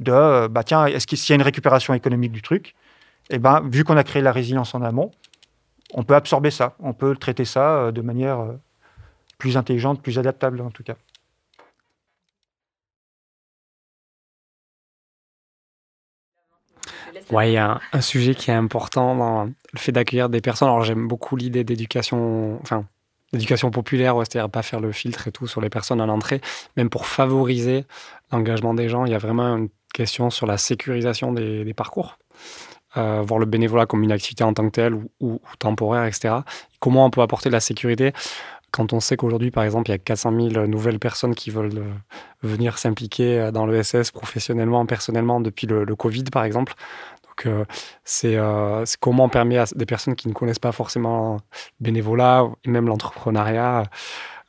de euh, bah tiens, est-ce qu'il y a une récupération économique du truc Et eh ben, vu qu'on a créé la résilience en amont, on peut absorber ça, on peut traiter ça de manière plus intelligente, plus adaptable en tout cas. Ouais, il y a un, sujet qui est important dans le fait d'accueillir des personnes. Alors j'aime beaucoup l'idée d'éducation, enfin l'éducation populaire, c'est-à-dire pas faire le filtre et tout sur les personnes à l'entrée, même pour favoriser l'engagement des gens, il y a vraiment une question sur la sécurisation des, parcours. Euh, voir le bénévolat comme une activité en tant que telle ou, temporaire, etc. Comment on peut apporter de la sécurité quand on sait qu'aujourd'hui, par exemple, il y a 400 000 nouvelles personnes qui veulent euh, venir s'impliquer euh, dans l'ESS professionnellement, personnellement, depuis le, le Covid, par exemple. Donc, euh, euh, c'est comment on permet à des personnes qui ne connaissent pas forcément le bénévolat et même l'entrepreneuriat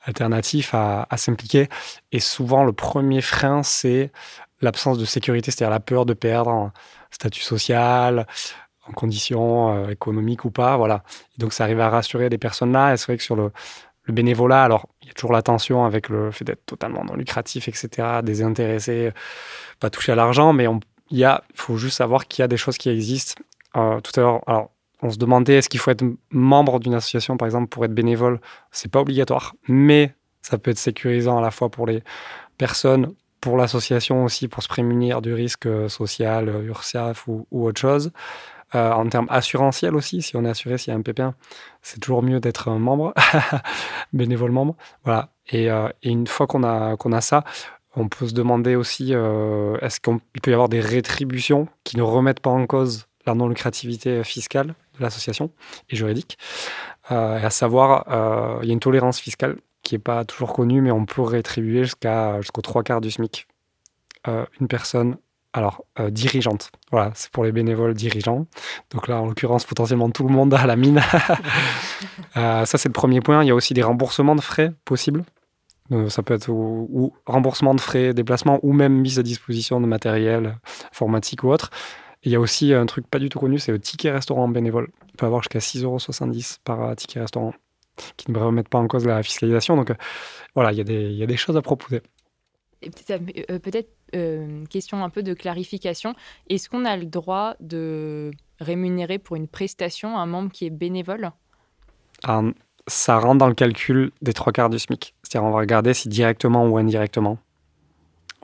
alternatif à, s'impliquer. Et souvent, le premier frein, c'est l'absence de sécurité, c'est-à-dire la peur de perdre en statut social, en conditions euh, économiques ou pas. Voilà. donc, ça arrive à rassurer des personnes-là. Et c'est vrai que sur le, bénévolat, alors il y a toujours la tension avec le fait d'être totalement non lucratif, etc., désintéressé, pas toucher à l'argent, mais on, il faut juste savoir qu'il y a des choses qui existent. Euh, tout à l'heure, alors, on se demandait est-ce qu'il faut être membre d'une association, par exemple, pour être bénévole. C'est pas obligatoire, mais ça peut être sécurisant à la fois pour les personnes, pour l'association aussi, pour se prémunir du risque euh, social, euh, URSAF ou, autre chose. en termes assurantiels aussi, si on est assuré s'il y a un pépin, c'est toujours mieux d'être un membre, bénévole membre. Voilà. Et, et une fois qu'on a, qu'on a ça, on peut se demander aussi, euh, est-ce qu'il peut y avoir des rétributions qui ne remettent pas en cause la non-lucrativité fiscale de l'association et juridique euh, À savoir, euh, il y a une tolérance fiscale qui n'est pas toujours connue, mais on peut rétribuer jusqu'à jusqu'aux trois quarts du SMIC une personne alors, dirigeante. Voilà, c'est pour les bénévoles dirigeants. Donc là, en l'occurrence, potentiellement tout le monde à la mine. ça, c'est le premier point. Il y a aussi des remboursements de frais possibles. Euh, ça peut être ou, remboursement de frais, déplacement ou même mise à disposition de matériel informatique ou autre. il y a aussi un truc pas du tout connu, c'est le ticket restaurant bénévole. On peut avoir jusqu'à 6,70 euros par euh, ticket restaurant qui ne remettent pas en cause la fiscalisation. Donc euh, voilà, il y, a des, il y a des choses à proposer. Peut-être une question un peu de clarification. Est-ce qu'on a le droit de rémunérer pour une prestation un membre qui est bénévole? Ah, ça rentre dans le calcul des trois quarts du SMIC. C'est-à-dire, on va regarder si directement ou indirectement.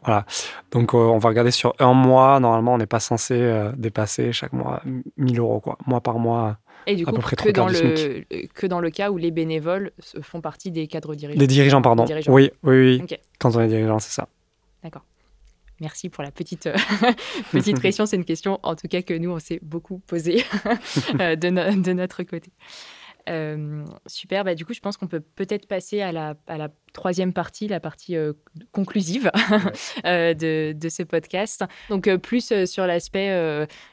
Voilà. Donc, euh, on va regarder sur un mois. Normalement, on n'est pas censé euh, dépasser chaque mois 1000 euros, quoi. Mois par mois. Et du coup, que, dans le, que dans le cas où les bénévoles font partie des cadres dirigeants. Les dirigeants, pardon. Oui, oui, oui. Quand on est dirigeant, c'est ça. D'accord. Merci pour la petite, petite pression. C'est une question, en tout cas, que nous, on s'est beaucoup posée de, de, notre côté. Euh, super, bah, du coup, je pense qu'on peut peut-être passer à la, à la troisième partie, la partie euh, conclusive euh, de, de, ce podcast. Donc euh, plus sur l'aspect,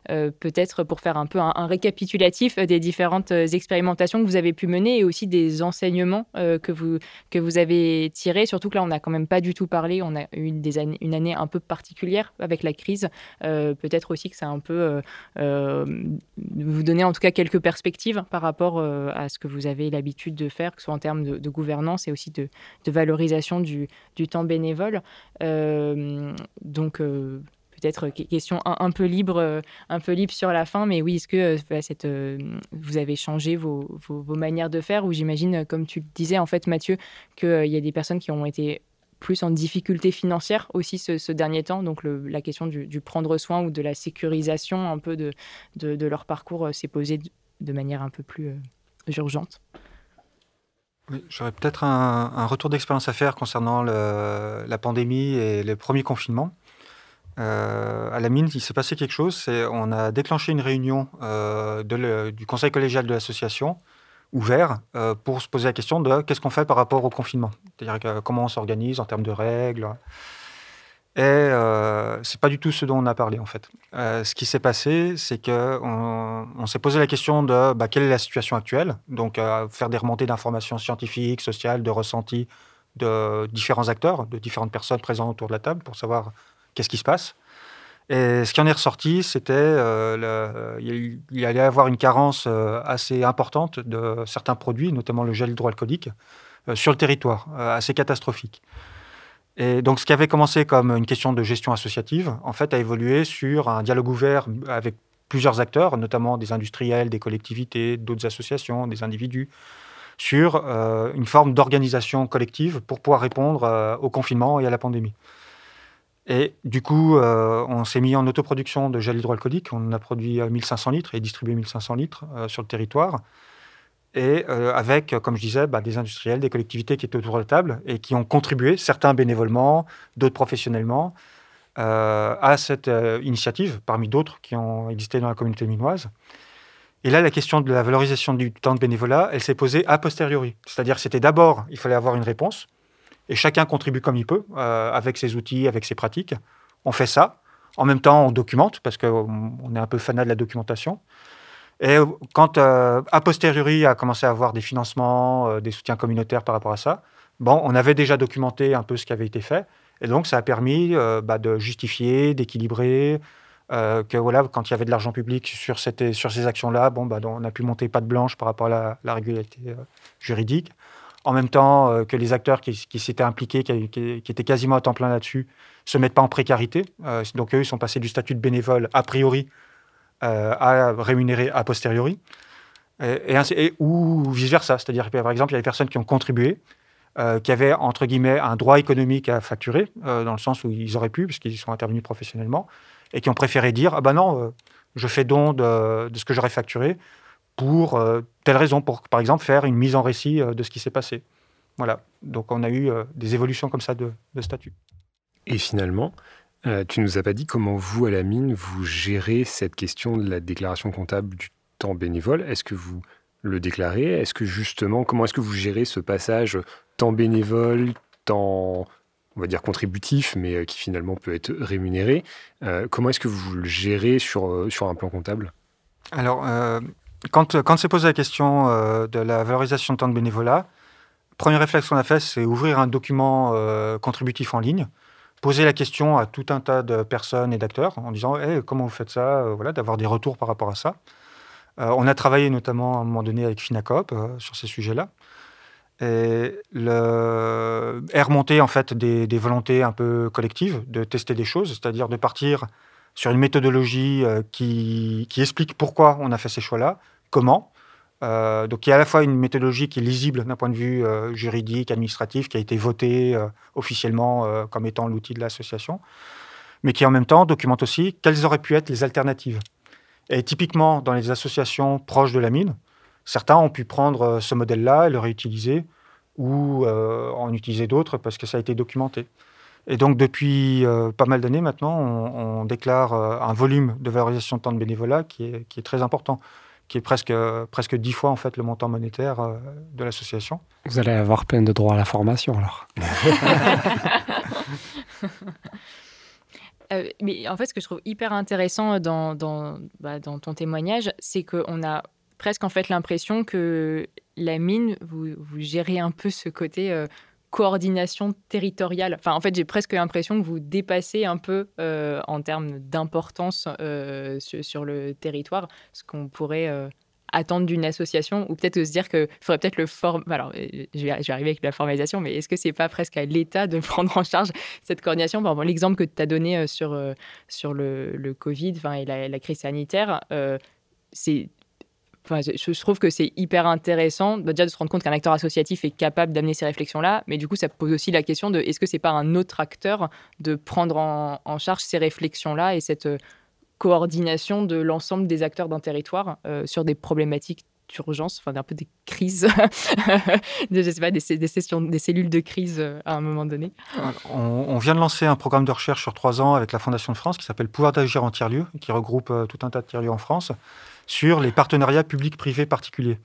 peut-être pour faire un peu un, récapitulatif des différentes expérimentations que vous avez pu mener et aussi des enseignements que, vous, que vous avez tirés. Surtout que là, on n'a quand même pas du tout parlé. On a eu des une année un peu particulière avec la crise. peut-être aussi que ça a un peu vous donner en tout cas quelques perspectives par rapport à ce que vous avez l'habitude de faire, que ce soit en termes de, gouvernance et aussi de valorisation du, temps bénévole. Euh, donc, euh, peut-être question un, peu libre, euh, un peu libre sur la fin, mais oui, est-ce que cette, vous avez changé vos, manières de faire? Ou j'imagine, comme tu le disais en fait, Mathieu, qu'il y a des personnes qui ont été plus en difficulté financière aussi ce, dernier temps. Donc la question du, prendre soin ou de la sécurisation un peu de, de, leur parcours s'est posée de, manière un peu plus urgente. J'aurais peut-être un, retour d'expérience à faire concernant la pandémie et les premiers confinements. Euh, à la mine, il s'est passé quelque chose. on a déclenché une réunion euh, du conseil collégial de l'association, ouvert, euh, pour se poser la question de qu'est-ce qu'on fait par rapport au confinement. C'est-à-dire comment on s'organise en termes de règles. Et euh, c'est pas du tout ce dont on a parlé en fait. Euh, ce qui s'est passé, c'est que on, s'est posé la question de bah, quelle est la situation actuelle. Donc euh, faire des remontées d'informations scientifiques, sociales, de ressentis de différents acteurs, de différentes personnes présentes autour de la table pour savoir qu'est-ce qui se passe. Et ce qui en est ressorti, c'était euh, il y allait avoir une carence assez importante de certains produits, notamment le gel hydroalcoolique, sur le territoire, assez catastrophique. Donc, ce qui avait commencé comme une question de gestion associative, en fait, a évolué sur un dialogue ouvert avec plusieurs acteurs, notamment des industriels, des collectivités, d'autres associations, des individus, sur euh, une forme d'organisation collective pour pouvoir répondre euh, au confinement et à la pandémie. Et du coup, euh, on s'est mis en autoproduction de gel hydroalcoolique. On a produit 1500 litres et distribué 1500 litres sur le territoire et euh, avec, comme je disais, bah, des industriels, des collectivités qui étaient autour de la table et qui ont contribué, certains bénévolement, d'autres professionnellement, euh, à cette euh, initiative, parmi d'autres qui ont existé dans la communauté minoise. Et là, la question de la valorisation du temps de bénévolat, elle s'est posée a posteriori. C'est-à-dire c'était d'abord, il fallait avoir une réponse, et chacun contribue comme il peut, avec ses outils, avec ses pratiques. On fait ça. En même temps, on documente, parce qu'on est un peu fanat de la documentation. Et quand, euh, a posteriori, a commencé à avoir des financements, euh, des soutiens communautaires par rapport à ça, bon, on avait déjà documenté un peu ce qui avait été fait. Et donc, ça a permis euh, bah, de justifier, d'équilibrer, que voilà, quand il y avait de l'argent public sur, ces actions-là, bon, bah, on a pu monter pas de blanche par rapport à la, régularité juridique. En même temps que les acteurs qui, s'étaient impliqués, qui, qui, étaient quasiment à temps plein là-dessus, se mettent pas en précarité. donc, eux, ils sont passés du statut de bénévole a priori euh, à rémunérer a posteriori, et, ou vice-versa. C'est-à-dire par exemple, il y a des personnes qui ont contribué, euh, qui avaient, entre guillemets, un droit économique à facturer, euh, dans le sens où ils auraient pu, puisqu'ils sont intervenus professionnellement, et qui ont préféré dire, ah ben non, je fais don de, ce que j'aurais facturé pour telle raison, pour, par exemple, faire une mise en récit de ce qui s'est passé. Voilà. Donc, on a eu des évolutions comme ça de statut. Et finalement, euh, tu nous as pas dit comment vous, à la mine, vous gérez cette question de la déclaration comptable du temps bénévole. Est-ce que vous le déclarez? Est-ce que justement, comment est-ce que vous gérez ce passage temps bénévole, temps, on va dire contributif, mais euh, qui finalement peut être rémunéré? Euh, Comment est-ce que vous le gérez sur, sur un plan comptable? Alors, quand, quand s'est posé la question de la valorisation de temps de bénévolat, premier réflexe qu'on a fait, c'est ouvrir un document contributif en ligne poser la question à tout un tas de personnes et d'acteurs en disant comment vous faites ça euh, voilà, D'avoir des retours par rapport à ça. Euh, on a travaillé notamment à un moment donné avec Finacop euh, sur ces sujets-là. Et le... est remonté en fait des, volontés un peu collectives de tester des choses, c'est-à-dire de partir sur une méthodologie qui, explique pourquoi on a fait ces choix-là, comment, euh, donc il y a à la fois une méthodologie qui est lisible d'un point de vue euh, juridique, administratif, qui a été votée euh, officiellement comme étant l'outil de l'association, mais qui en même temps documente aussi quelles auraient pu être les alternatives. Et typiquement, dans les associations proches de la mine, certains ont pu prendre ce modèle-là et le réutiliser, ou en utiliser d'autres parce que ça a été documenté. Et donc depuis pas mal d'années maintenant, on, déclare un volume de valorisation de temps de bénévolat qui est très important qui est presque, presque 10 fois en fait le montant monétaire euh, de l'association. Vous allez avoir plein de droits à la formation alors. Euh, mais en fait, ce que je trouve hyper intéressant dans, dans, bah, dans ton témoignage, c'est qu'on a presque en fait l'impression que la mine, vous, vous, gérez un peu ce côté euh, coordination territoriale. Enfin, en fait, j'ai presque l'impression que vous dépassez un peu euh, en termes d'importance euh, sur, le territoire ce qu'on pourrait euh, attendre d'une association, ou peut-être se dire qu'il faudrait peut-être le former. Alors, je vais, arriver avec la formalisation, mais est-ce que c'est pas presque à l'État de prendre en charge cette coordination? Par exemple, l'exemple que tu as donné sur, sur le, le Covid et la, la, crise sanitaire, c'est je, trouve que c'est hyper intéressant déjà de se rendre compte qu'un acteur associatif est capable d'amener ces réflexions-là, mais du coup, ça pose aussi la question de est-ce que c'est pas un autre acteur de prendre en, charge ces réflexions-là et cette euh, coordination de l'ensemble des acteurs d'un territoire euh, sur des problématiques d'urgence, enfin un peu des crises, je sais pas, des, sessions, des cellules de crise euh, à un moment donné? On, vient de lancer un programme de recherche sur trois ans avec la Fondation de France qui s'appelle Pouvoir d'agir en tiers-lieu, qui regroupe tout un tas de tiers-lieux en France sur les partenariats publics-privés particuliers.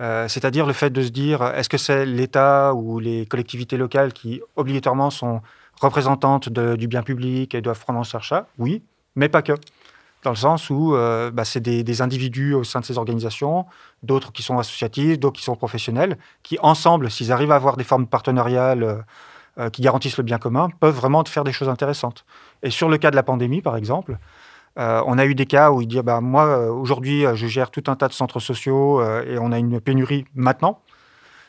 Euh, c'est-à-dire le fait de se dire, est-ce que c'est l'État ou les collectivités locales qui obligatoirement sont représentantes du bien public et doivent prendre en charge ça, oui, mais pas que. Dans le sens où euh, bah, c'est des, individus au sein de ces organisations, d'autres qui sont associatifs, d'autres qui sont professionnels, qui ensemble, s'ils arrivent à avoir des formes partenariales euh, euh, qui garantissent le bien commun, peuvent vraiment faire des choses intéressantes. Et sur le cas de la pandémie, par exemple, on a eu des cas où il dit bah, Moi, aujourd'hui, je gère tout un tas de centres sociaux et on a une pénurie maintenant.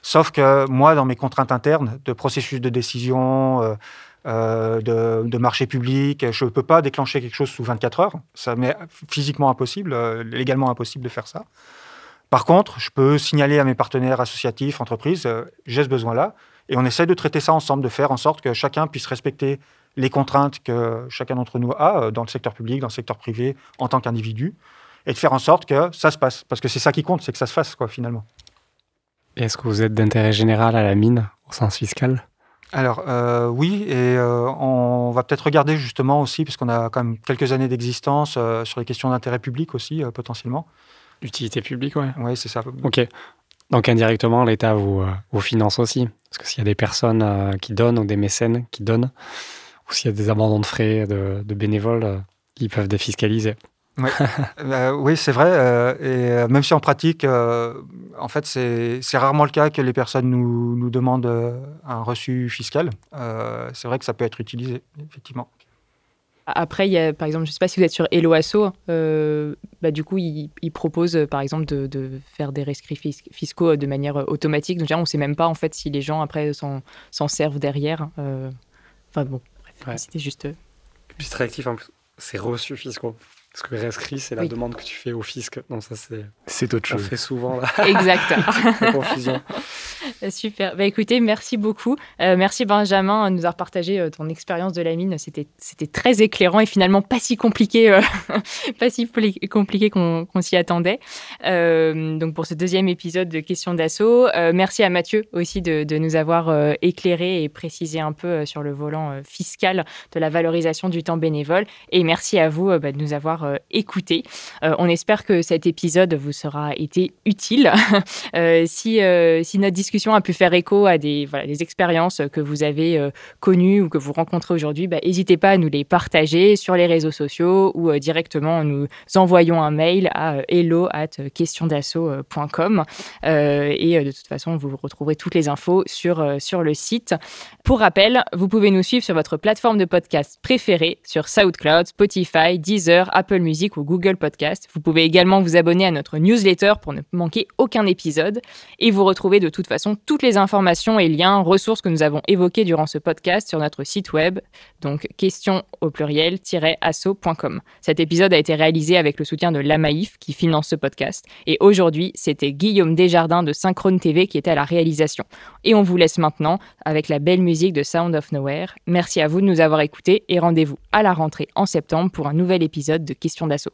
Sauf que moi, dans mes contraintes internes de processus de décision, euh, de, marché public. Je ne peux pas déclencher quelque chose sous 24 heures. Ça m'est physiquement impossible, euh, légalement impossible de faire ça. Par contre, je peux signaler à mes partenaires associatifs, entreprises, euh, j'ai ce besoin-là. Et on essaie de traiter ça ensemble, de faire en sorte que chacun puisse respecter les contraintes que chacun d'entre nous a dans le secteur public, dans le secteur privé, en tant qu'individu, et de faire en sorte que ça se passe. Parce que c'est ça qui compte, c'est que ça se fasse, quoi, finalement. Est-ce que vous êtes d'intérêt général à la mine, au sens fiscal? Alors euh, oui, et euh, on va peut-être regarder justement aussi, puisqu'on a quand même quelques années d'existence, euh, sur les questions d'intérêt public aussi, potentiellement. Utilité publique, ouais. Oui, c'est ça. Ok. Donc indirectement, l'État vous, vous, finance aussi. Parce que s'il y a des personnes qui donnent ou des mécènes qui donnent, ou s'il y a des abandons de frais de, de bénévoles, ils peuvent défiscaliser. Euh, oui, c'est vrai. Euh, et euh, même si en pratique, en fait, c'est rarement le cas que les personnes nous, nous demandent un reçu fiscal. c'est vrai que ça peut être utilisé, effectivement. Après, il y a, par exemple, je ne sais pas si vous êtes sur Eloasso, bah, du coup, ils il proposent, par exemple, de, de, faire des rescrits fiscaux de manière automatique. Donc, on ne sait même pas, en fait, si les gens, après, s'en servent derrière. Enfin, bon, c'était juste... Puis c'est réactif, en plus. C'est reçus fiscaux. Parce que rescrit, c'est la demande que tu fais au fisc. Non, ça, c'est. C'est autre chose. On fait souvent, là. Exact. confusion. Super. Bah, écoutez, merci beaucoup. Euh, merci, Benjamin, de nous avoir partagé euh, ton expérience de la mine. C'était, c'était très éclairant et finalement pas si compliqué, euh, pas si compliqué qu'on, s'y attendait. donc, pour ce deuxième épisode de Questions d'assaut, merci à Mathieu aussi de, de nous avoir éclairé et précisé un peu sur le volant fiscal de la valorisation du temps bénévole. Et merci à vous bah, de nous avoir euh. Euh, on espère que cet épisode vous sera été utile. Euh, si, si notre discussion a pu faire écho à des, voilà, des expériences que vous avez connues ou que vous rencontrez aujourd'hui, bah, n'hésitez pas à nous les partager sur les réseaux sociaux ou directement en nous envoyant un mail à hello at questiondassaut.com. et de toute façon, vous retrouverez toutes les infos sur, sur le site. Pour rappel, vous pouvez nous suivre sur votre plateforme de podcast préférée sur SoundCloud, Spotify, Deezer, Apple Apple Music ou Google Podcast. Vous pouvez également vous abonner à notre newsletter pour ne manquer aucun épisode et vous retrouver de toute façon toutes les informations et liens, ressources que nous avons évoquées durant ce podcast sur notre site web, donc question au pluriel-asso.com. Cet épisode a été réalisé avec le soutien de l'AMAIF qui finance ce podcast et aujourd'hui c'était Guillaume Desjardins de Synchrone TV qui était à la réalisation. Et on vous laisse maintenant avec la belle musique de Sound of Nowhere. Merci à vous de nous avoir écoutés et rendez-vous à la rentrée en septembre pour un nouvel épisode de question d'assaut.